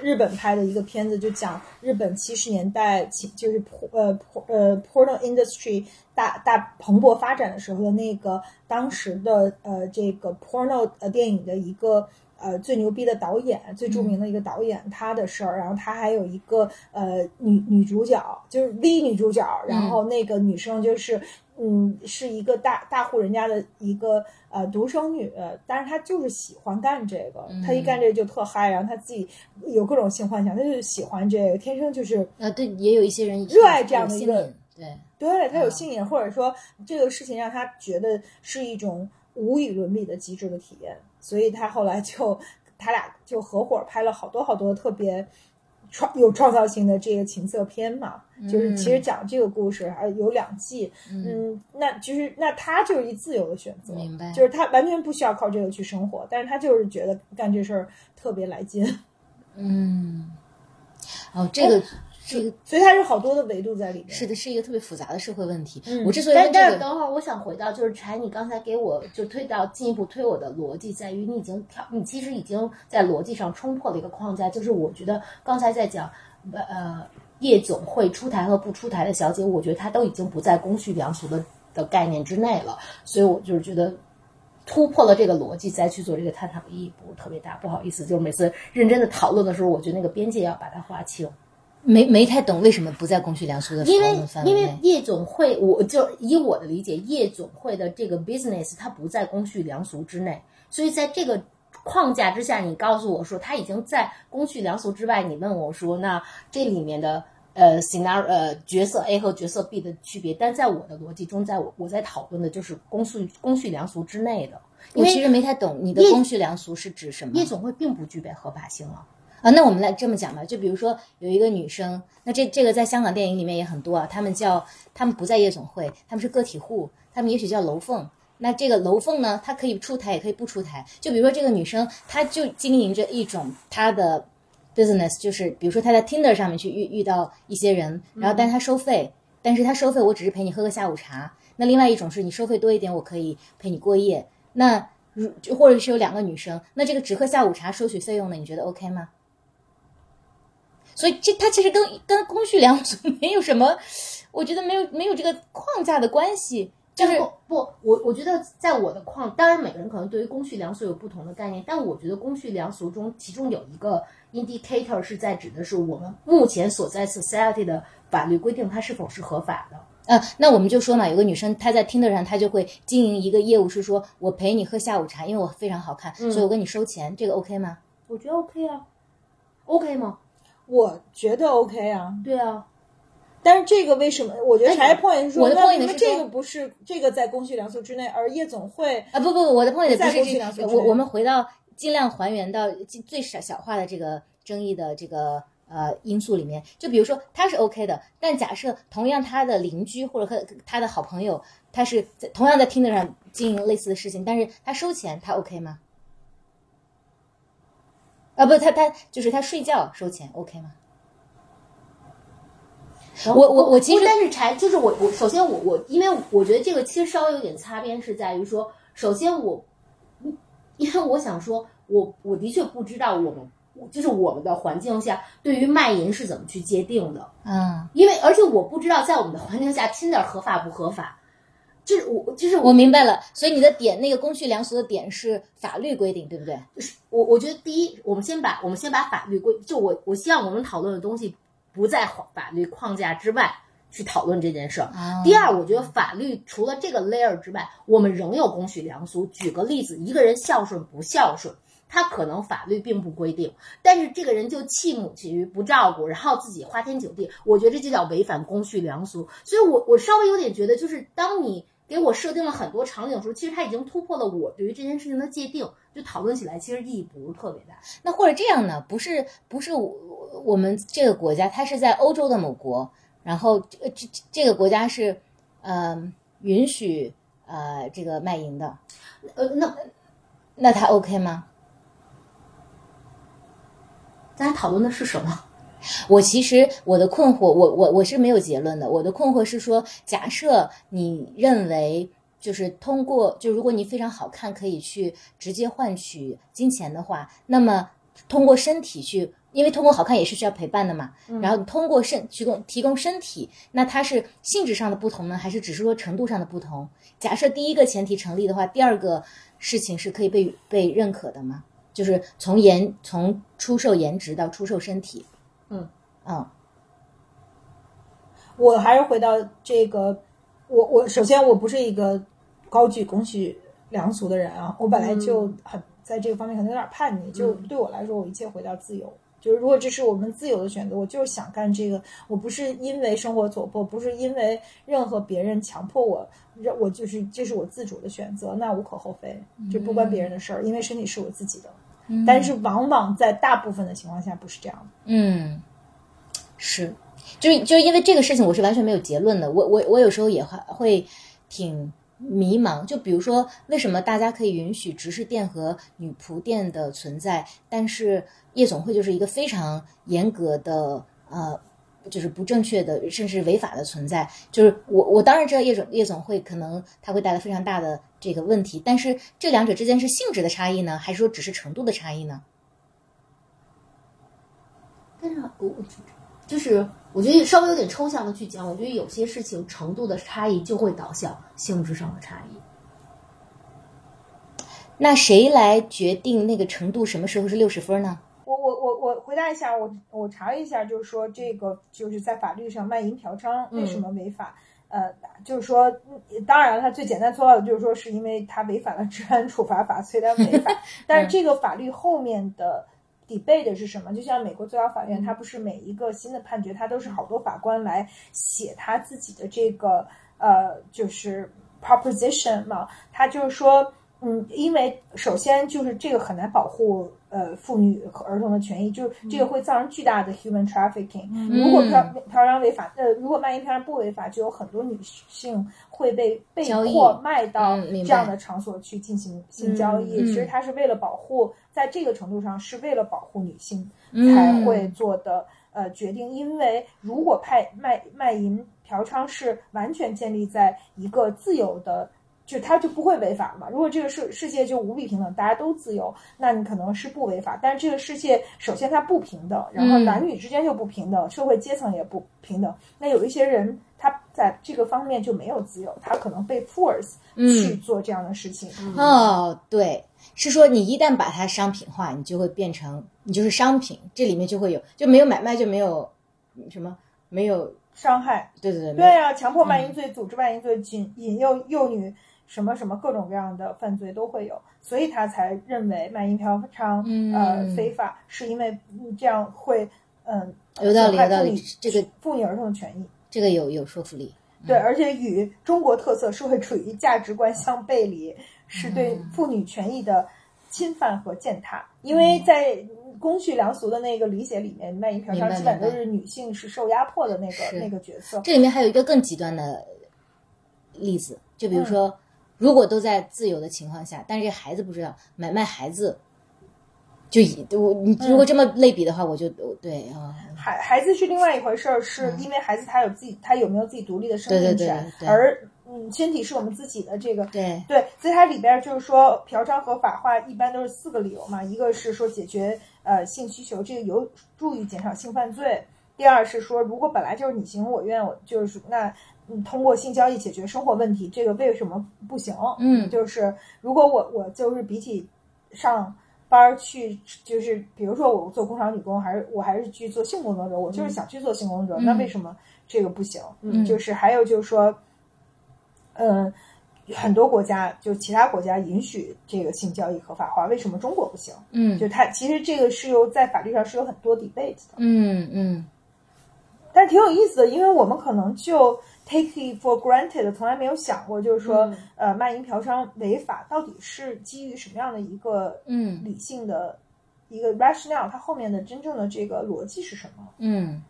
日本拍的一个片子，就讲日本七十年代就是呃呃 porno industry 大大蓬勃发展的时候的那个当时的呃这个 porno 呃电影的一个。呃，最牛逼的导演，最著名的一个导演，他的事儿，然后他还有一个呃女女主角，就是 V 女主角，然后那个女生就是嗯，是一个大大户人家的一个呃独生女，但是她就是喜欢干这个，她一干这个就特嗨，然后她自己有各种性幻想，她就是喜欢这个，天生就是啊，对，也有一些人热爱这样的一个对，对她有性瘾，或者说这个事情让她觉得是一种无与伦比的极致的体验，所以她后来就他俩就合伙拍了好多好多特别。创有创造性的这个情色片嘛，就是其实讲这个故事还有两季，嗯，那就是那他就是一自由的选择，明白就是他完全不需要靠这个去生活，但是他就是觉得干这事儿特别来劲，嗯，哦，这个这个所以它是好多的维度在里面。是的，是一个特别复杂的社会问题。嗯我之所以但这个，但是等会儿，我想回到就是柴，你刚才给我就推到进一步推我的逻辑，在于你已经跳，你其实已经在逻辑上冲破了一个框架，就是我觉得刚才在讲呃夜总会出台和不出台的小姐，我觉得她都已经不在公序良俗的的概念之内了，所以我就是觉得。突破了这个逻辑，再去做这个探讨意义不特别大。不好意思，就是每次认真的讨论的时候，我觉得那个边界要把它划清。没没太懂为什么不在公序良俗的范围因为内。夜总会，我就以我的理解，夜总会的这个 business 它不在公序良俗之内，所以在这个框架之下，你告诉我说它已经在公序良俗之外，你问我说那这里面的呃 scenario 呃角色 A 和角色 B 的区别，但在我的逻辑中，在我我在讨论的就是公序公序良俗之内的，因为我其实没太懂你的公序良俗是指什么夜总会并不具备合法性啊。啊？那我们来这么讲吧，就比如说有一个女生，那这这个在香港电影里面也很多啊，他们叫他们不在夜总会，他们是个体户，他们也许叫楼凤。那这个楼凤呢，她可以出台，也可以不出台。就比如说这个女生，她就经营着一种她的 business，就是比如说她在 Tinder 上面去遇遇到一些人，然后但是她收费，但是她收费我只是陪你喝个下午茶。那另外一种是你收费多一点，我可以陪你过夜。那如就或者是有两个女生，那这个只喝下午茶收取费用呢，你觉得 OK 吗？所以这它其实跟跟公序良俗没有什么，我觉得没有没有这个框架的关系，就是不不，我我觉得在我的框，当然每个人可能对于公序良俗有不同的概念，但我觉得公序良俗中，其中有一个 indicator 是在指的是我们目前所在 society 的法律规定它是否是合法的。呃，那我们就说嘛，有个女生她在 Tinder 上，她就会经营一个业务，是说我陪你喝下午茶，因为我非常好看，所以我跟你收钱，这个 OK 吗？我觉得 OK 啊，OK 吗？我觉得 OK 啊，对啊，但是这个为什么？我觉得哎柴 point 是说，我的那 point 是说为什么这个不是这个在公序良俗之内，而夜总会啊，不不不，我的 point 不在是公序良俗我我们回到尽量还原到尽最小小化的这个争议的这个呃因素里面，就比如说他是 OK 的，但假设同样他的邻居或者和他的好朋友，他是在同样在 Tinder 上经营类似的事情，但是他收钱，他 OK 吗？啊，不，他他就是他睡觉收钱，OK 吗？我我我其实但是柴就是我我首先我我因为我觉得这个其实稍微有点擦边，是在于说，首先我，嗯因为我想说，我我的确不知道我们就是我们的环境下对于卖淫是怎么去界定的，嗯，因为而且我不知道在我们的环境下听点合法不合法，就是我就是我明白了，所以你的点那个公序良俗的点是法律规定，对不对？就是我我觉得第一，我们先把我们先把法律规，就我我希望我们讨论的东西不在法律框架之外去讨论这件事儿。啊第二，我觉得法律除了这个 layer 之外，我们仍有公序良俗。举个例子，一个人孝顺不孝顺，他可能法律并不规定，但是这个人就弃母弃于不照顾，然后自己花天酒地，我觉得这就叫违反公序良俗。所以我我稍微有点觉得，就是当你给我设定了很多场景的时候，其实它已经突破了我对于这件事情的界定，就讨论起来其实意义不是特别大。那或者这样呢？不是不是我我们这个国家，它是在欧洲的某国，然后这这这个国家是，呃，允许呃这个卖淫的，呃，那那他 OK 吗？咱俩讨论的是什么？我其实我的困惑，我我我是没有结论的。我的困惑是说，假设你认为就是通过，就如果你非常好看，可以去直接换取金钱的话，那么通过身体去，因为通过好看也是需要陪伴的嘛。然后通过身提供提供身体，那它是性质上的不同呢，还是只是说程度上的不同？假设第一个前提成立的话，第二个事情是可以被被认可的吗？就是从颜从出售颜值到出售身体。嗯。嗯。我还是回到这个，我我首先我不是一个高举公序良俗的人啊，我本来就很在这个方面可能有点叛逆，就对我来说，我一切回到自由。就是如果这是我们自由的选择，我就是想干这个，我不是因为生活所迫，不是因为任何别人强迫我，让我就是这是我自主的选择，那无可厚非，就不关别人的事儿，因为身体是我自己的。但是往往在大部分的情况下不是这样的。嗯，是，就就因为这个事情，我是完全没有结论的。我我我有时候也会会挺迷茫。就比如说，为什么大家可以允许执事店和女仆店的存在，但是夜总会就是一个非常严格的呃。就是不正确的，甚至违法的存在。就是我，我当然知道夜总夜总会可能它会带来非常大的这个问题，但是这两者之间是性质的差异呢，还是说只是程度的差异呢？但是我我就是我觉得稍微有点抽象的去讲，我觉得有些事情程度的差异就会导向性质上的差异。那谁来决定那个程度什么时候是六十分呢？我我我我回回答一下，我我查了一下，就是说这个就是在法律上卖淫嫖娼为什么违法？呃，就是说，嗯当然了，它最简单粗暴的就是说，是因为他违反了治安处罚法，所以它违法。但是这个法律后面的 debate 是什么？就像美国最高法院，它不是每一个新的判决，它都是好多法官来写他自己的这个呃，就是 proposition 嘛，他就是说。嗯，因为首先就是这个很难保护呃妇女和儿童的权益，就是这个会造成巨大的 human trafficking。如果嫖嫖娼违法，呃，如果卖淫嫖娼不违法，就有很多女性会被被迫卖到这样的场所去进行性交易。嗯其实它是为了保护，在这个程度上是为了保护女性嗯才会做的呃决定。因为如果派卖卖淫嫖娼是完全建立在一个自由的。就他就不会违法嘛。如果这个世世界就无比平等，大家都自由，那你可能是不违法。但是这个世界首先它不平等，然后嗯男女之间就不平等，社会阶层也不平等。那有一些人他在这个方面就没有自由，他可能被 force 去做这样的事情。哦，对，是说你一旦把它商品化，你就会变成你就是商品，这里面就会有就没有买卖就没有什么没有，伤害，对对对，对啊，强迫卖淫罪、组织卖淫罪、引引诱幼女，什么什么各种各样的犯罪都会有，所以他才认为卖淫嫖娼嗯呃非法，是因为嗯这样会嗯有道理有道理这个妇女儿童的权益。这个有有说服力。对，而且与中国特色社会主义价值观相背离，是对嗯妇女权益的侵犯和践踏。因为在公序良俗的那个理解里面，卖淫嫖娼基本都是女性是受压迫的那个那个角色。这里面还有一个更极端的例子，就比如说，如果都在自由的情况下，但是这孩子不知道买卖孩子，就以我你如果这么类比的话，我就对啊，孩孩子是另外一回事儿，是因为孩子他有自己，他有没有自己独立的生命对对对权，对。而嗯，身体是我们自己的这个。对，对，所以它里边就是说，嫖娼合法化一般都是四个理由嘛，一个是说解决呃性需求，这个有助于减少性犯罪；第二是说，如果本来就是你情我愿，我就是那嗯通过性交易解决生活问题，这个为什么不行？嗯就是如果我我就是比起上班去，就是比如说我做工厂女工，还是我还是去做性工作者，我就是想去做性工作者，那为什么这个不行？嗯就是还有就是说，嗯。很多国家就其他国家允许这个性交易合法化，为什么中国不行？嗯就它其实这个是有在法律上是有很多 debate 的，嗯嗯但挺有意思的，因为我们可能就 take it for granted，从来没有想过，就是说，嗯。呃，卖淫嫖娼违法到底是基于什么样的一个嗯。理性的一个 rationale，它后面的真正的这个逻辑是什么？嗯。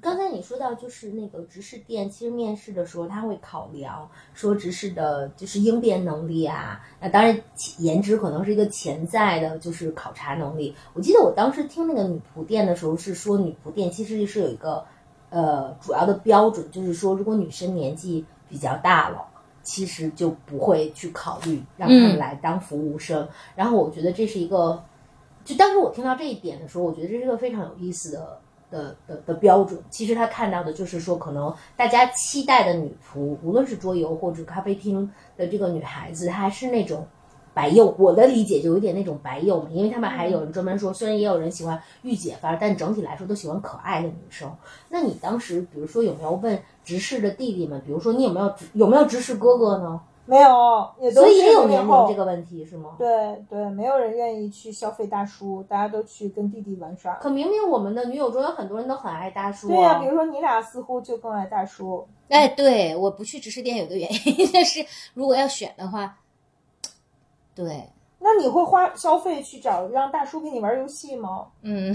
刚才你说到就是那个执事店，其实面试的时候他会考量说执事的就是应变能力啊，那当然颜值可能是一个潜在的就是考察能力。我记得我当时听那个女仆店的时候是说，女仆店其实是有一个呃主要的标准，就是说如果女生年纪比较大了。其实就不会去考虑让他们来当服务生，然后我觉得这是一个，就当时我听到这一点的时候，我觉得这是一个非常有意思的的的的标准。其实他看到的就是说，可能大家期待的女仆，无论是桌游或者咖啡厅的这个女孩子，她还是那种白幼。我的理解就有点那种白幼嘛，因为他们还有人专门说，虽然也有人喜欢御姐范儿，但整体来说都喜欢可爱的女生。那你当时，比如说有没有问直视的弟弟们，比如说你有没有有没有直视哥哥呢？没有，也都是所以也有年龄这个问题是吗？对对，没有人愿意去消费大叔，大家都去跟弟弟玩耍。可明明我们的女友中有很多人都很爱大叔对呀、啊比如说你俩似乎就更爱大叔。哎，对，我不去直视店有个原因，就是如果要选的话，对，那你会花消费去找让大叔陪你玩游戏吗？嗯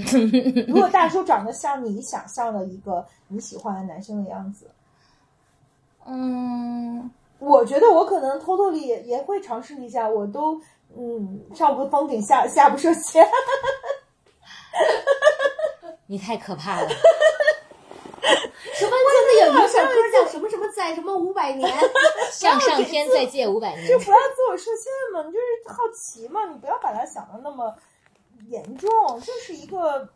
如果大叔长得像你想象的一个你喜欢的男生的样子，嗯，我觉得我可能偷偷里也也会尝试一下。我都嗯，上不封顶，下下不设限。你太可怕了，什么记得有一首歌叫什么什么在什么五百年，向上天再借五百年就，不要自我设限嘛，你就是好奇嘛，你不要把它想的那么严重，这是一个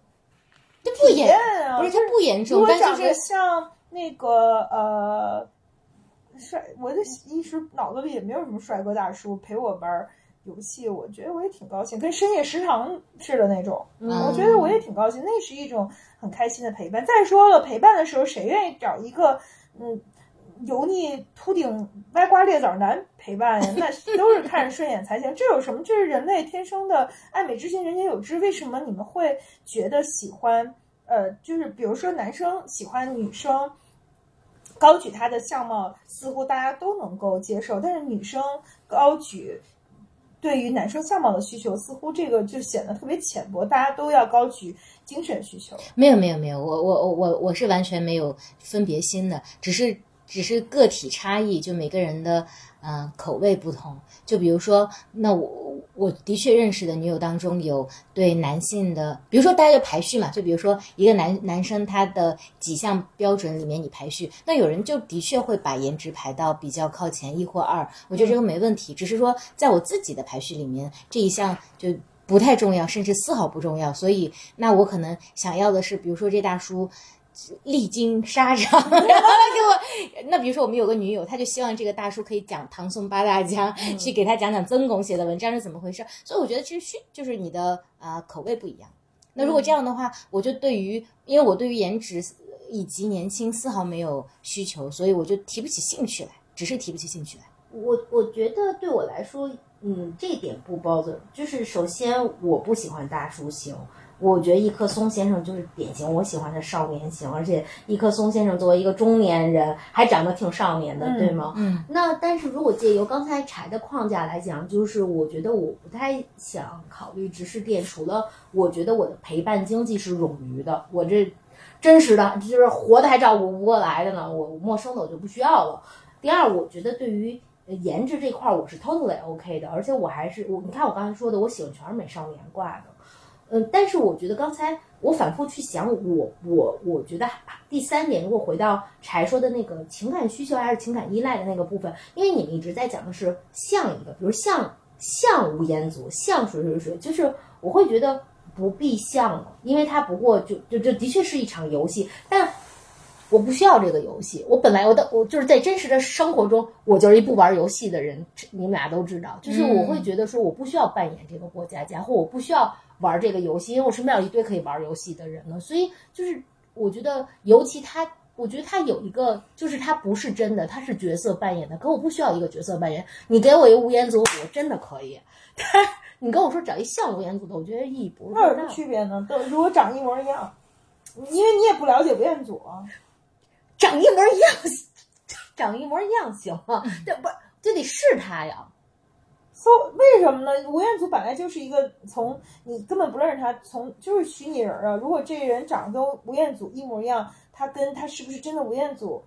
这不严，啊。不是它不严如重，但就是像那个呃帅，我的一时脑子里也没有什么帅哥大叔陪我玩儿游戏，我觉得我也挺高兴，跟深夜食堂似的那种，嗯我觉得我也挺高兴，那是一种很开心的陪伴。再说了，陪伴的时候，谁愿意找一个嗯油腻秃顶歪瓜裂枣男陪伴呀？那都是看着顺眼才行。这有什么？这是人类天生的爱美之心，人皆有之。为什么你们会觉得喜欢？呃，就是比如说男生喜欢女生。高举她的相貌，似乎大家都能够接受，但是女生高举对于男生相貌的需求，似乎这个就显得特别浅薄。大家都要高举精神需求。没有没有没有，我我我我我是完全没有分别心的，只是只是个体差异，就每个人的呃口味不同。就比如说，那我我的确认识的女友当中有对男性的，比如说大家就排序嘛，就比如说一个男男生他的几项标准里面你排序，那有人就的确会把颜值排到比较靠前一或二，我觉得这个没问题，只是说在我自己的排序里面这一项就。不太重要，甚至丝毫不重要，所以那我可能想要的是，比如说这大叔历经沙场，然后给我。那比如说我们有个女友，她就希望这个大叔可以讲唐宋八大家，去给他讲讲曾巩写的文章是怎么回事。所以我觉得其实就是你的啊、呃口味不一样。那如果这样的话，我就对于，因为我对于颜值以及年轻丝毫没有需求，所以我就提不起兴趣来，只是提不起兴趣来。我我觉得对我来说，嗯，这一点不 bother。就是首先我不喜欢大叔型，我觉得一棵松先生就是典型我喜欢的少年型，而且一棵松先生作为一个中年人，还长得挺少年的，嗯对吗？嗯。那但是如果借由刚才柴的框架来讲，就是我觉得我不太想考虑直视店，除了我觉得我的陪伴经济是冗余的，我这真实的就是活的还照顾不过来的呢，我陌生的我就不需要了。第二，我觉得对于呃颜值这块儿我是 totally OK 的，而且我还是我，你看我刚才说的，我喜欢全是美少年挂的，嗯，但是我觉得刚才我反复去想，我我我觉得第三点，如果回到柴说的那个情感需求还是情感依赖的那个部分，因为你们一直在讲的是像一个，比如像像吴彦祖，像谁谁谁，就是我会觉得不必像了，因为它不过就就就的确是一场游戏，但我不需要这个游戏。我本来我的我就是在真实的生活中，我就是一不玩游戏的人，你们俩都知道。就是我会觉得说，我不需要扮演这个过家家，或我不需要玩这个游戏，因为我身边有一堆可以玩游戏的人了。所以就是我觉得，尤其他，我觉得他有一个，就是他不是真的，他是角色扮演的。可我不需要一个角色扮演，你给我一个吴彦祖，我真的可以。但你跟我说找一像吴彦祖的，我觉得意义不是那有什么。区别呢？都如果长一模一样，因为你也不了解吴彦祖啊。长一模一样，长一模一样行吗？这不这得是他呀。so 为什么呢？吴彦祖本来就是一个从你根本不认识他，从就是虚拟人啊。如果这个人长得跟吴彦祖一模一样，他跟他是不是真的吴彦祖？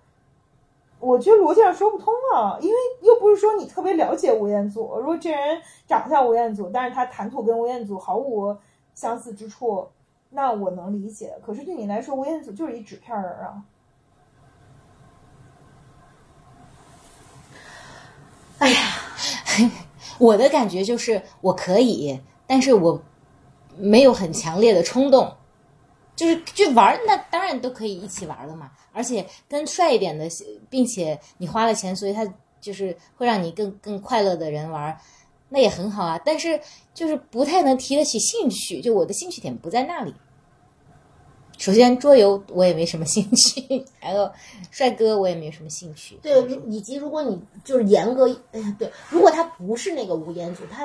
我觉得逻辑上说不通啊，因为又不是说你特别了解吴彦祖。如果这人长得像吴彦祖，但是他谈吐跟吴彦祖毫无相似之处，那我能理解。可是对你来说，吴彦祖就是一纸片人啊。哎呀，我的感觉就是我可以，但是我没有很强烈的冲动，就是去玩，那当然都可以一起玩了嘛。而且跟帅一点的，并且你花了钱，所以他就是会让你更更快乐的人玩，那也很好啊。但是就是不太能提得起兴趣，就我的兴趣点不在那里。首先桌游我也没什么兴趣，还有帅哥我也没什么兴趣。对，以及如果你就是严格，哎呀，对，如果他不是那个吴彦祖，他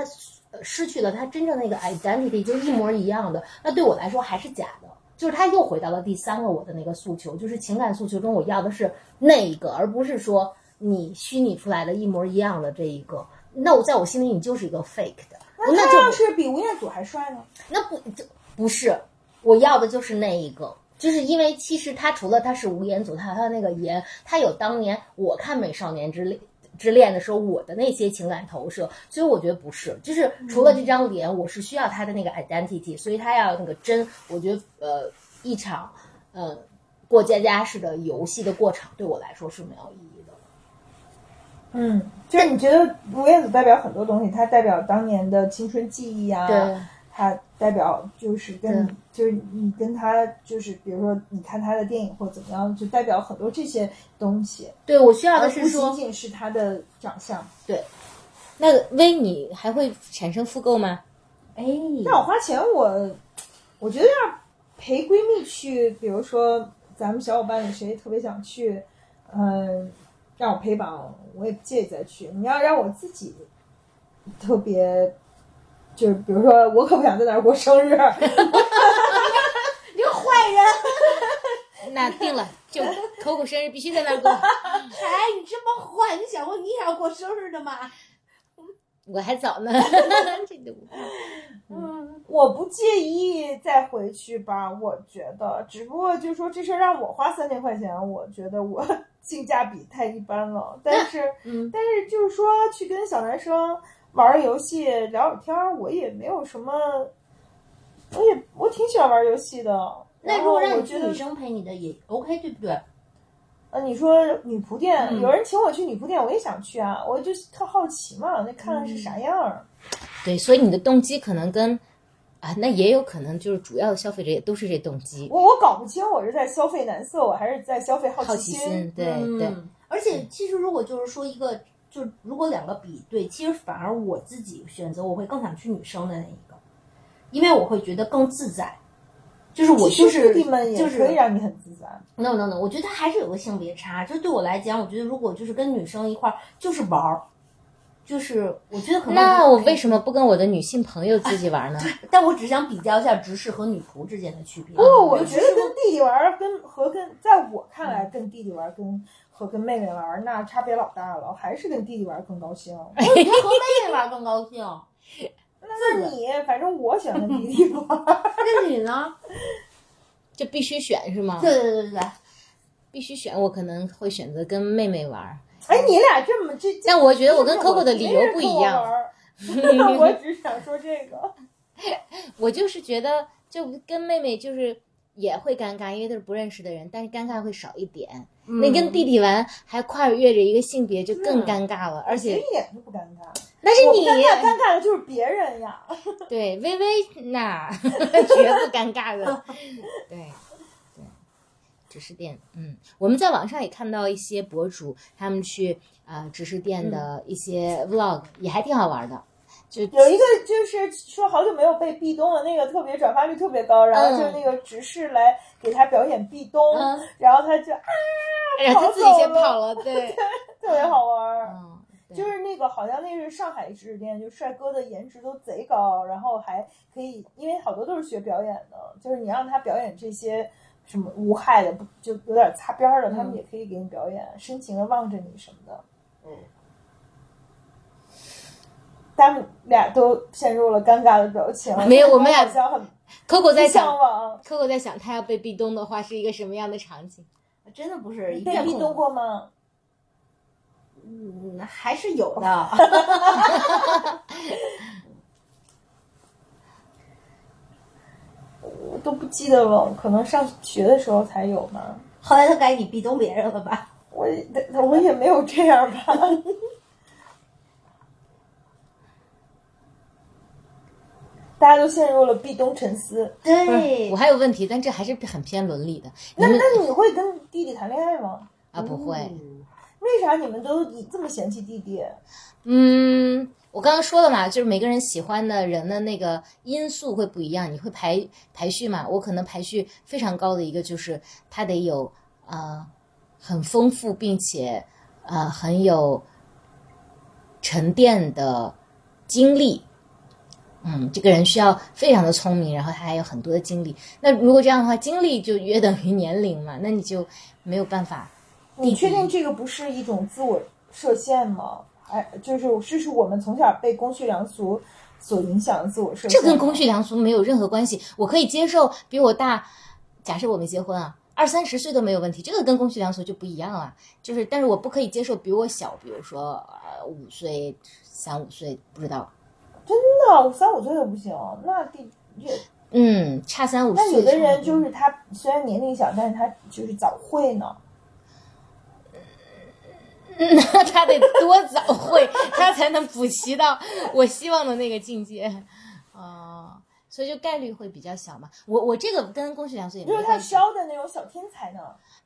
呃失去了他真正那个 identity，就是一模一样的，那对我来说还是假的。就是他又回到了第三个我的那个诉求，就是情感诉求中我要的是那一个，而不是说你虚拟出来的一模一样的这一个。那我在我心里你就是一个 fake 的，那他要是比吴彦祖还帅呢？那不就不是，我要的就是那一个，就是因为其实他除了他是吴彦祖，他还有那个颜，他有当年我看《美少年之恋》之恋的时候我的那些情感投射，所以我觉得不是，就是除了这张脸，我是需要他的那个 identity，所以他要那个真，我觉得呃一场呃过家家式的游戏的过场对我来说是没有意义的。嗯，就是你觉得吴彦祖代表很多东西，他代表当年的青春记忆啊，对，他代表就是跟就是你跟他就是比如说你看他的电影或怎么样，就代表很多这些东西，对我需要的是说仅，仅是他的长相。对，那薇，你还会产生复购吗？哎，那我花钱我，我觉得要陪闺蜜去，比如说咱们小伙伴里谁特别想去，嗯、让我陪绑，我也不介意再去。你要让我自己特别，就是比如说我可不想在那儿过生日，你个坏人！那定了，就 Coco 生日必须在那儿过。哎，你这么坏，你想过你也要过生日的吗？我还早呢，这都嗯，我不介意再回去吧。我觉得，只不过就是说这事儿让我花三千块钱，我觉得我 性价比太一般了。但是，嗯但是就是说去跟小男生玩儿游戏聊会儿天儿，我也没有什么，我也我挺喜欢玩儿游戏的。那如果让你觉得去女生陪你的也 OK，对不对？呃，你说女仆店，嗯有人请我去女仆店，我也想去啊，我就特好奇嘛，那看看是啥样儿。对，所以你的动机可能跟啊，那也有可能就是主要的消费者也都是这动机，我我搞不清我是在消费男色，我还是在消费好好奇奇心，对对。嗯，而且其实如果就是说一个，就如果两个比对，其实反而我自己选择我会更想去女生的那一个，因为我会觉得更自在。就是我就是弟弟们也就是可以让你很自在。no no no，我觉得它还是有个性别差。就对我来讲，我觉得如果就是跟女生一块儿就是玩儿，就是我觉得可能那我为什么不跟我的女性朋友自己玩呢？但我只想比较一下直视和女仆之间的区别。不，我就觉得跟弟弟玩儿跟和跟，在我看来，跟弟弟玩儿跟和跟妹妹玩那差别老大了，还是跟弟弟玩更高兴。我觉得和妹妹玩更高兴。那你反正我喜欢跟弟弟玩，那你呢？就必须选是吗？对对对对对，必须选，我可能会选择跟妹妹玩。哎，你俩这么这，但我觉得我跟这 Coco 的理由不一样。我只想说这个。我就是觉得，就跟妹妹就是也会尴尬，因为都是不认识的人，但是尴尬会少一点。那跟弟弟玩还跨越着一个性别，就更尴尬了。而且一点都不尴尬，那是你尴尬，尴尬的就是别人呀。对微微那 绝不尴尬的。对对，指示店，嗯，我们在网上也看到一些博主他们去啊、呃指示店的一些 vlog，、也还挺好玩的。就有一个就是说好久没有被壁咚了，那个特别转发率特别高，然后嗯。就是那个执事来给他表演壁咚，嗯。然后他就啊，然后他自己先跑了，对，特别好玩儿。嗯，就是那个好像那是上海指示店，就帅哥的颜值都贼高，然后还可以，因为好多都是学表演的，就是你让他表演这些什么无害的，不就有点擦边儿的，他们也可以给你表演，深情的望着你什么的。嗯，他们俩都陷入了尴尬的表情。没有我们俩好像很 Coco 在想。，Coco 在想他要被壁咚的话是一个什么样的场景？真的不是一被壁咚过吗？嗯，还是有的。我都不记得了，可能上学的时候才有吧。后来他该你壁咚别人了吧？我我也没有这样吧。大家都陷入了壁咚沉思。对我还有问题，但这还是很偏伦理的。那那你会跟弟弟谈恋爱吗？啊不会，为啥你们都这么嫌弃弟弟？嗯，我刚刚说了嘛，就是每个人喜欢的人的那个因素会不一样。你会排排序嘛？我可能排序非常高的一个就是他得有呃很丰富并且呃很有沉淀的经历。嗯，这个人需要非常的聪明，然后他还有很多的精力。那如果这样的话，精力就约等于年龄嘛，那你就没有办法。你确定这个不是一种自我设限吗？哎，就是这是我们从小被公序良俗所影响的自我设限。这跟公序良俗没有任何关系。我可以接受比我大，假设我没结婚啊，二三十岁都没有问题，这个跟公序良俗就不一样啊。就是，但是我不可以接受比我小，比如说呃五岁、三五岁，不知道。真的，我三五岁都不行。那弟这，嗯，差三五岁。那有的人就是他虽然年龄小，但是他就是早会呢。那他得多早会，他才能补习到我希望的那个境界啊、所以就概率会比较小嘛。我我这个跟公序良俗也没就是他关系。烧的那种小天才呢。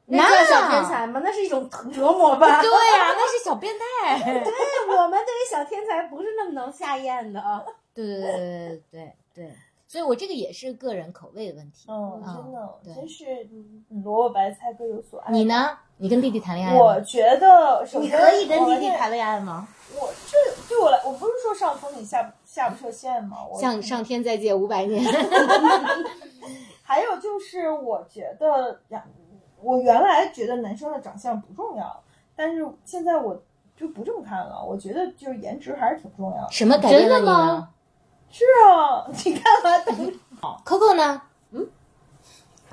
那叫小天才吗？那是一种折磨吧？对呀、那是小变态。对，我们对于小天才不是那么能下咽的 啊。对对对对对对对，所以我这个也是个人口味的问题。嗯，嗯真的，真是嗯萝卜白菜各有所爱。你？呢？你跟弟弟谈恋爱吗？我觉得，首先你可以跟弟弟谈恋爱吗？我这对我来，我不是说上风里下下不设限吗？我向上天再借五百年。还有就是，我觉得呀，我原来觉得男生的长相不重要，但是现在我就不这么看了。我觉得就是颜值还是挺重要的。什么改变了你真的呢吗是啊，你看吧，等？Coco 呢？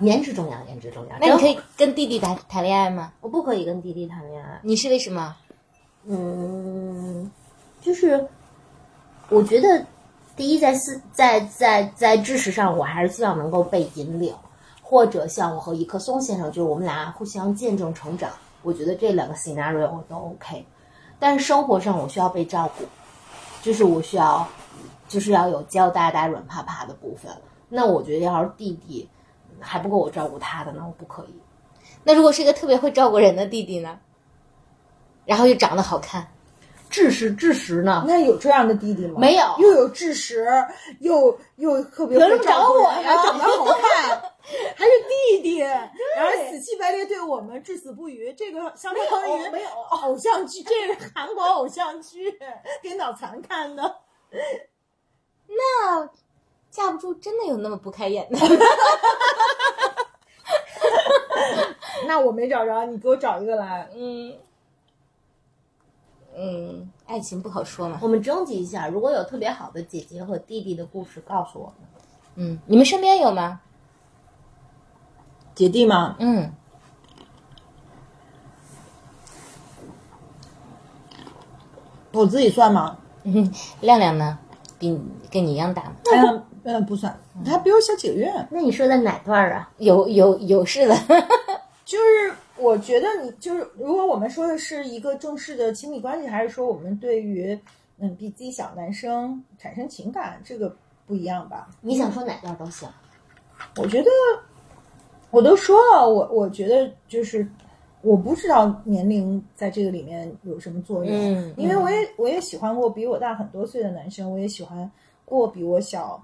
颜值重要，颜值重要。那你可以跟弟弟谈谈恋爱吗？我不可以跟弟弟谈恋爱。你是为什么？嗯，就是我觉得，第一，在思在在在知识上，我还是希望能够被引领，或者像我和一棵松先生，就是我们俩互相见证成长。我觉得这两个 scenario 我都 OK，但是生活上我需要被照顾，就是我需要，就是要有娇哒哒、软趴趴的部分。那我觉得要是弟弟还不够我照顾他的，呢我不可以。那如果是一个特别会照顾人的弟弟呢？然后又长得好看，智识智识呢？那有这样的弟弟吗？没有又有智识，又又特别会么照顾人找我呀还长得好看，还是弟弟，然后死乞白赖对我们至死不渝，这个相当于没有 偶像剧，这是韩国偶像剧，给脑残看的。那架不住真的有那么不开眼的。那我没找着，你给我找一个来。嗯嗯，爱情不好说嘛。我们征集一下，如果有特别好的姐姐和弟弟的故事，告诉我们。嗯，你们身边有吗？姐弟吗？嗯，我自己算吗？亮亮呢？比你跟你一样大吗？嗯嗯，不算，他比我小几个月。那你说的哪段啊？有有有事的。就是我觉得你就是，如果我们说的是一个正式的亲密关系，还是说我们对于嗯比自己小男生产生情感，这个不一样吧？你想说哪段都行。我觉得我都说了，我我觉得就是我不知道年龄在这个里面有什么作用，嗯因为我也我也喜欢过比我大很多岁的男生，我也喜欢过比我小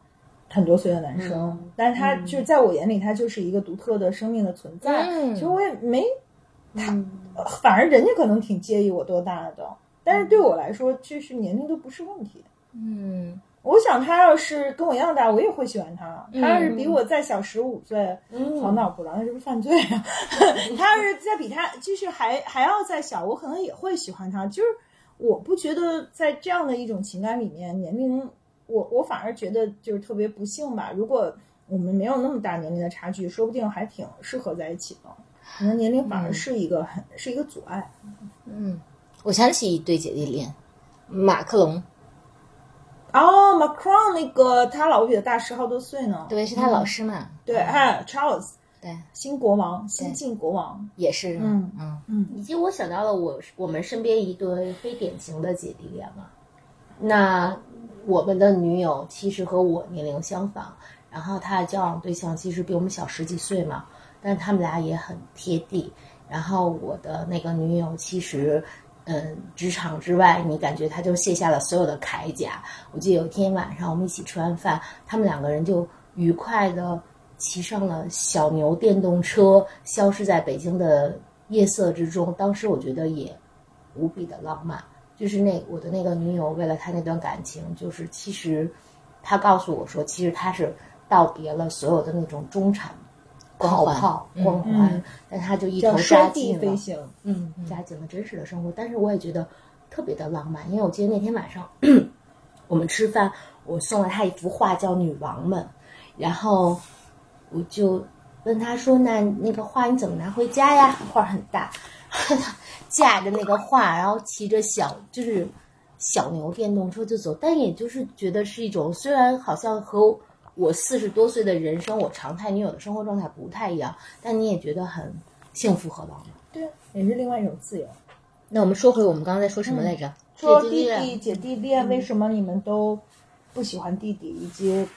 很多岁的男生，嗯。但是他就在我眼里，他就是一个独特的生命的存在，嗯。其实我也没他，反而人家可能挺介意我多大的，但是对我来说，就是年龄都不是问题。嗯。我想他要是跟我一样大，我也会喜欢他。嗯。他要是比我再小十五岁，嗯。好脑不了，那是不是犯罪啊？他要是再比他就是还还要再小，我可能也会喜欢他。就是我不觉得在这样的一种情感里面，年龄我我反而觉得就是特别不幸吧。如果我们没有那么大年龄的差距，说不定还挺适合在一起的。可能年龄反而是一个很、是一个阻碍。嗯，我想起一对姐弟恋，马克龙，哦，Macron 那个他老婆比他大十好多岁呢。对，是他老师嘛。对，哎，Charles 对，新国王，新晋国王。也是。嗯嗯嗯以及我想到了我我们身边一对非典型的姐弟恋嘛。那我们的女友其实和我年龄相仿，然后她的交往对象其实比我们小十几岁嘛，但他们俩也很贴地。然后我的那个女友其实，嗯，职场之外，你感觉她就卸下了所有的铠甲。我记得有一天晚上我们一起吃完饭，他们两个人就愉快的骑上了小牛电动车，消失在北京的夜色之中。当时我觉得也无比的浪漫。就是那我的那个女友，为了他那段感情，就是其实她告诉我说，其实她是道别了所有的那种中产泡环光环，但她就一头扎进了飞行。嗯，扎进了真实的生活。但是我也觉得特别的浪漫，因为我记得那天晚上我们吃饭，我送了他一幅画叫《女王们》，然后我就问他说：“那那个画你怎么拿回家呀？画很大，架着那个画，然后骑着小就是小牛电动车就走，但也就是觉得是一种虽然好像和我四十多岁的人生，我常态女友的生活状态不太一样，但你也觉得很幸福和浪漫。对，也是另外一种自由。那我们说回我们刚刚在说什么来着？说弟弟姐弟恋，为什么你们都不喜欢弟弟，以及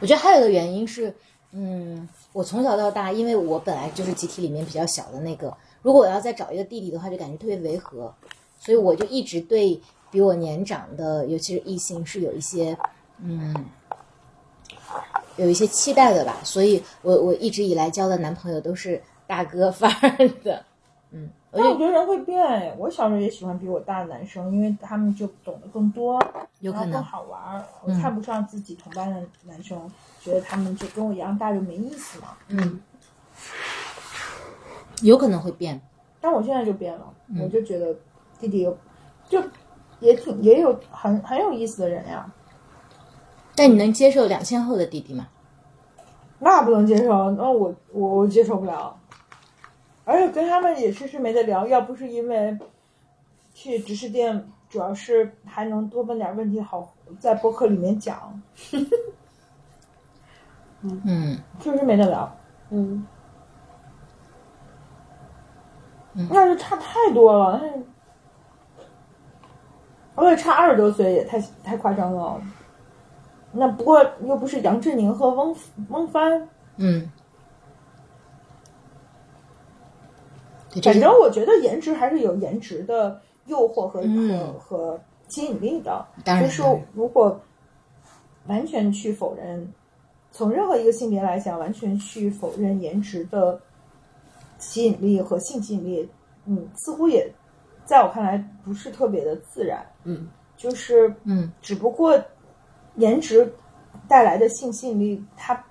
我觉得还有一个原因是，嗯，我从小到大，因为我本来就是集体里面比较小的那个，如果我要再找一个弟弟的话，就感觉特别违和，所以我就一直对比我年长的，尤其是异性，是有一些，嗯，有一些期待的吧。所以我我一直以来交的男朋友都是大哥范儿的，嗯，我就但我觉得人会变哎，我小时候也喜欢比我大的男生，因为他们就懂得更多，有可能，好玩儿。我嗯看不上自己同班的男生，觉得他们就跟我一样大就没意思嘛。嗯，有可能会变，但我现在就变了，嗯我就觉得弟弟有就也挺也有很很有意思的人呀，但你能接受两千后的弟弟吗？那不能接受，那我我我接受不了。而且跟他们也确实没得聊，要不是因为去直视店，主要是还能多问点问题，好在博客里面讲，嗯。确实没得聊。嗯，那就差太多了，那而且差二十多岁也太太夸张了。那不过又不是杨振宁和翁翁帆，嗯，反正我觉得颜值还是有颜值的诱惑和、嗯和和吸引力的。就是如果完全去否认，从任何一个性别来讲，完全去否认颜值的吸引力和性吸引力，嗯，似乎也在我看来不是特别的自然。嗯，就是嗯只不过颜值带来的性吸引力它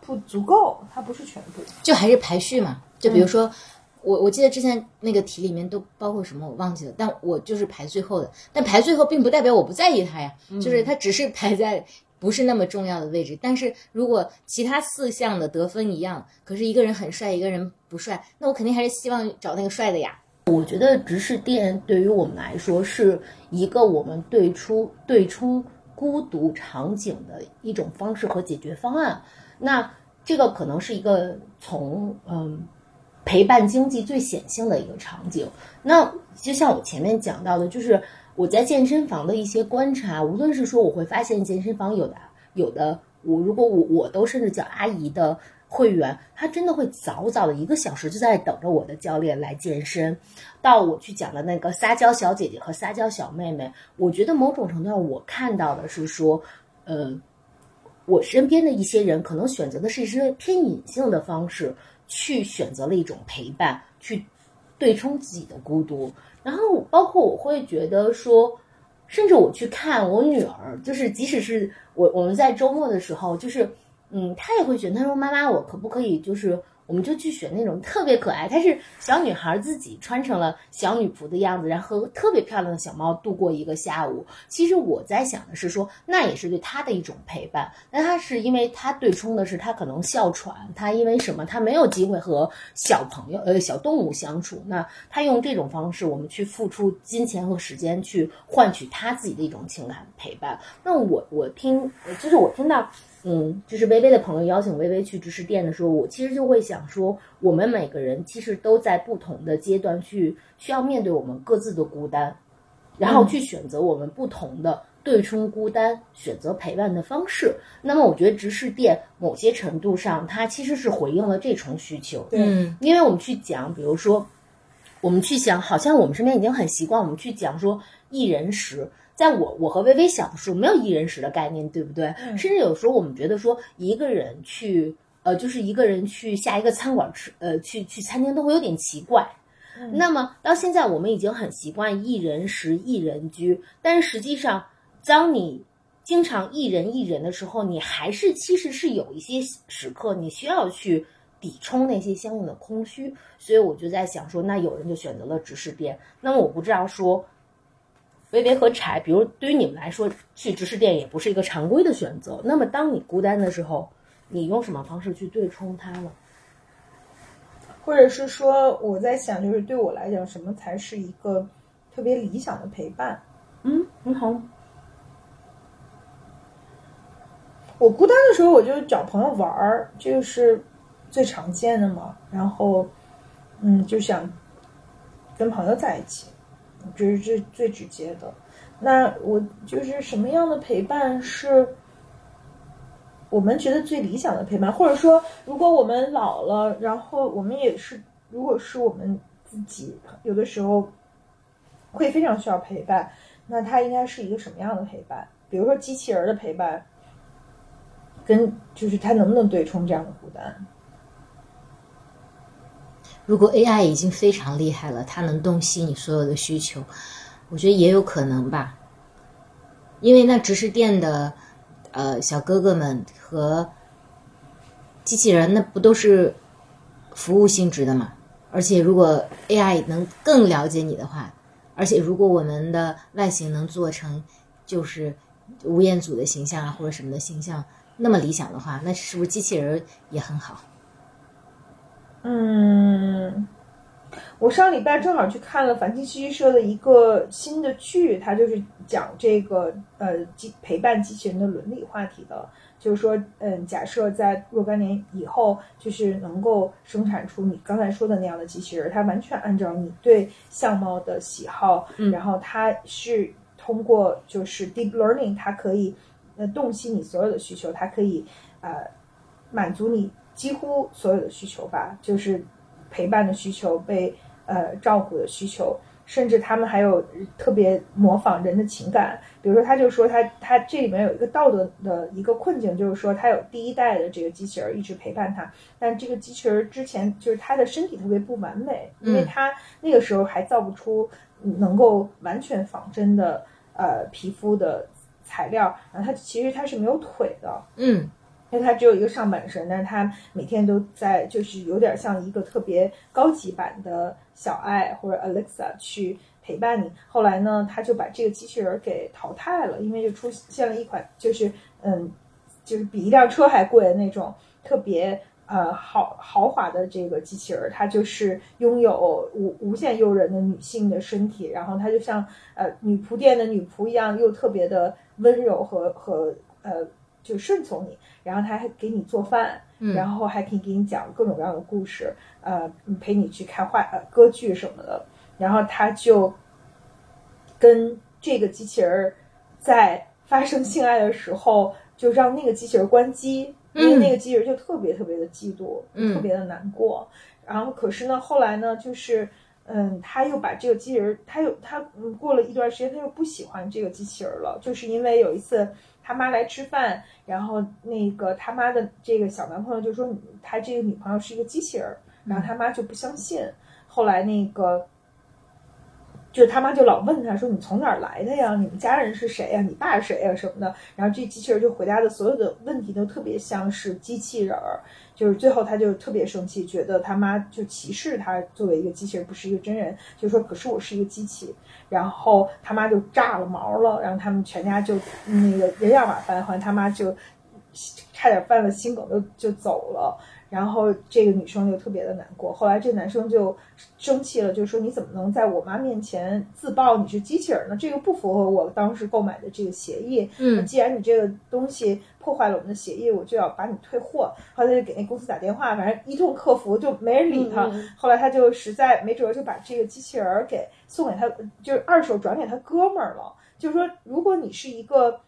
不足够，它不是全部。就还是排序嘛。就嗯比如说，我我记得之前那个题里面都包括什么，我忘记了，但我就是排最后的。但排最后并不代表我不在意他呀，嗯就是他只是排在不是那么重要的位置。但是如果其他四项的得分一样，可是一个人很帅，一个人不帅，那我肯定还是希望找那个帅的呀。我觉得直视店对于我们来说是一个我们对出对冲孤独场景的一种方式和解决方案。那这个可能是一个从嗯陪伴经济最显性的一个场景。那就像我前面讲到的，就是我在健身房的一些观察，无论是说我会发现健身房有的有的，我如果我我都甚至叫阿姨的会员，她真的会早早的一个小时就在等着我的教练来健身。到我去讲的那个撒娇小姐姐和撒娇小妹妹，我觉得某种程度上我看到的是说，呃，我身边的一些人可能选择的是一些偏隐性的方式，去选择了一种陪伴，去对冲自己的孤独。然后包括我会觉得说，甚至我去看我女儿，就是即使是我我们在周末的时候，就是嗯，她也会觉得，她说妈妈，我可不可以就是。我们就去选那种特别可爱，她是小女孩自己穿成了小女仆的样子，然后和特别漂亮的小猫度过一个下午。其实我在想的是说，那也是对她的一种陪伴。那她是因为她对冲的是她可能哮喘，她因为什么，她没有机会和小朋友呃小动物相处。那她用这种方式，我们去付出金钱和时间去换取她自己的一种情感陪伴。那我我听，就是我听到。嗯，就是微微的朋友邀请微微去知识店的时候，我其实就会想说，我们每个人其实都在不同的阶段去需要面对我们各自的孤单，然后去选择我们不同的对冲孤单、选择陪伴的方式。那么，我觉得直视店某些程度上，它其实是回应了这重需求。对嗯因为我们去讲，比如说，我们去想，好像我们身边已经很习惯，我们去讲说一人食。在我我和微微小的时候，没有一人食的概念，对不对？嗯甚至有时候我们觉得说，一个人去，呃，就是一个人去下一个餐馆吃，呃，去去餐厅都会有点奇怪。那么到现在，我们已经很习惯一人食、一人居，但是实际上，当你经常一人一人的时候，你还是其实是有一些时刻你需要去抵充那些相应的空虚。所以我就在想说，那有人就选择了直视店，那么我不知道说。微微和柴，比如对于你们来说，去直视店也不是一个常规的选择。那么，当你孤单的时候，你用什么方式去对冲它呢？或者是说，我在想，就是对我来讲，什么才是一个特别理想的陪伴？嗯，你好。我孤单的时候，我就找朋友玩儿，就是最常见的嘛。然后，嗯，就想跟朋友在一起，这是最最直接的。那我就是什么样的陪伴是我们觉得最理想的陪伴，或者说，如果我们老了，然后我们也是，如果是我们自己，有的时候会非常需要陪伴，那它应该是一个什么样的陪伴？比如说机器人的陪伴，跟就是它能不能对冲这样的孤单？如果 AI 已经非常厉害了，它能洞悉你所有的需求，我觉得也有可能吧。因为那直视店的呃小哥哥们和机器人，那不都是服务性质的嘛？而且如果 AI 能更了解你的话，而且如果我们的外形能做成就是吴彦祖的形象啊，或者什么的形象那么理想的话，那是不是机器人也很好？嗯，我上礼拜正好去看了反清戏剧社的一个新的剧，它就是讲这个呃机陪伴机器人的伦理话题的。就是说，嗯，假设在若干年以后，就是能够生产出你刚才说的那样的机器人，它完全按照你对相貌的喜好，然后它是通过就是 deep learning，它可以呃洞悉你所有的需求，它可以呃满足你。几乎所有的需求吧，就是陪伴的需求、被呃照顾的需求，甚至他们还有特别模仿人的情感。比如说，他就说他他这里面有一个道德的一个困境，就是说他有第一代的这个机器人一直陪伴他，但这个机器人之前就是他的身体特别不完美，因为他那个时候还造不出能够完全仿真的呃皮肤的材料，然后他其实他是没有腿的，嗯。因为它只有一个上半身，但是它每天都在，就是有点像一个特别高级版的小爱或者 Alexa 去陪伴你。后来呢，他就把这个机器人给淘汰了，因为就出现了一款，就是嗯，就是比一辆车还贵的那种特别呃豪豪华的这个机器人，它就是拥有无无限诱人的女性的身体，然后它就像呃女仆店的女仆一样，又特别的温柔和和呃。就顺从你，然后他还给你做饭，然后还可以给你讲各种各样的故事，呃，陪你去看话呃歌剧什么的。然后他就跟这个机器人在发生性爱的时候，就让那个机器人关机，因为那个机器人就特别特别的嫉妒，特别的难过。然后可是呢，后来呢，就是嗯，他又把这个机器人，他又他过了一段时间，他又不喜欢这个机器人了，就是因为有一次。他妈来吃饭，然后那个他妈的这个小男朋友就说他这个女朋友是一个机器人，然后他妈就不相信。后来那个就是他妈就老问他说：“你从哪儿来的呀？你们家人是谁呀？你爸是谁呀？什么的？”然后这机器人就回答的所有的问题都特别像是机器人儿。就是最后他就特别生气，觉得他妈就歧视他作为一个机器人，不是一个真人。就说：“可是我是一个机器。”然后他妈就炸了毛了，然后他们全家就那个人仰马翻，后来他妈就差点犯了心梗，就就走了。然后这个女生就特别的难过。后来这男生就生气了，就说：“你怎么能在我妈面前自曝你是机器人呢？这个不符合我当时购买的这个协议。嗯，既然你这个东西破坏了我们的协议，我就要把你退货。”后来就给那公司打电话，反正一通客服就没人理他。后来他就实在没辙，就把这个机器人给送给他，就是二手转给他哥们儿了。就是说，如果你是一个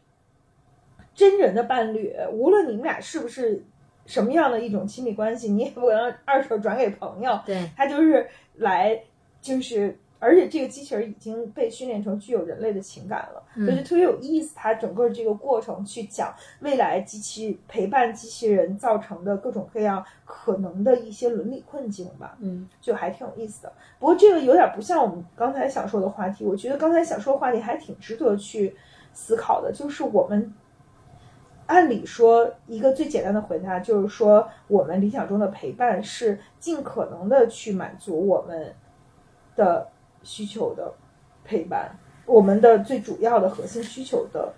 真人的伴侣，无论你们俩是不是。什么样的一种亲密关系，你也 不能二手转给朋友。对，他就是来，就是，而且这个机器人已经被训练成具有人类的情感了，所以特别有意思。它整个这个过程去讲未来机器陪伴机器人造成的各种各样可能的一些伦理困境吧。嗯，就还挺有意思的。不过这个有点不像我们刚才想说的话题。我觉得刚才想说的话题还挺值得去思考的，就是我们。按理说，一个最简单的回答就是说，我们理想中的陪伴是尽可能的去满足我们的需求的陪伴，我们的最主要的核心需求的。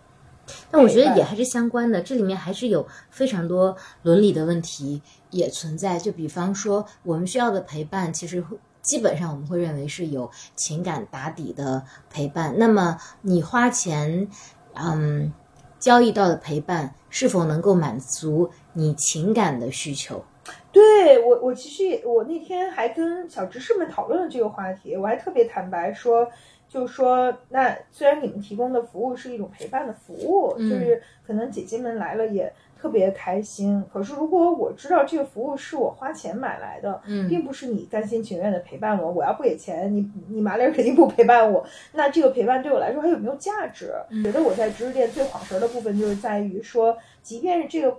但我觉得也还是相关的，这里面还是有非常多伦理的问题也存在。就比方说，我们需要的陪伴，其实基本上我们会认为是有情感打底的陪伴。那么你花钱，嗯。交易到的陪伴是否能够满足你情感的需求？对我，我其实也，我那天还跟小执事们讨论了这个话题。我还特别坦白说，就是说，那虽然你们提供的服务是一种陪伴的服务，嗯就是可能姐姐们来了也特别开心。可是如果我知道这个服务是我花钱买来的，嗯并不是你甘心情愿的陪伴我，我要不给钱，你你麻利儿肯定不陪伴我。那这个陪伴对我来说还有没有价值？觉得我在知识店最晃神儿的部分就是在于说，即便是这个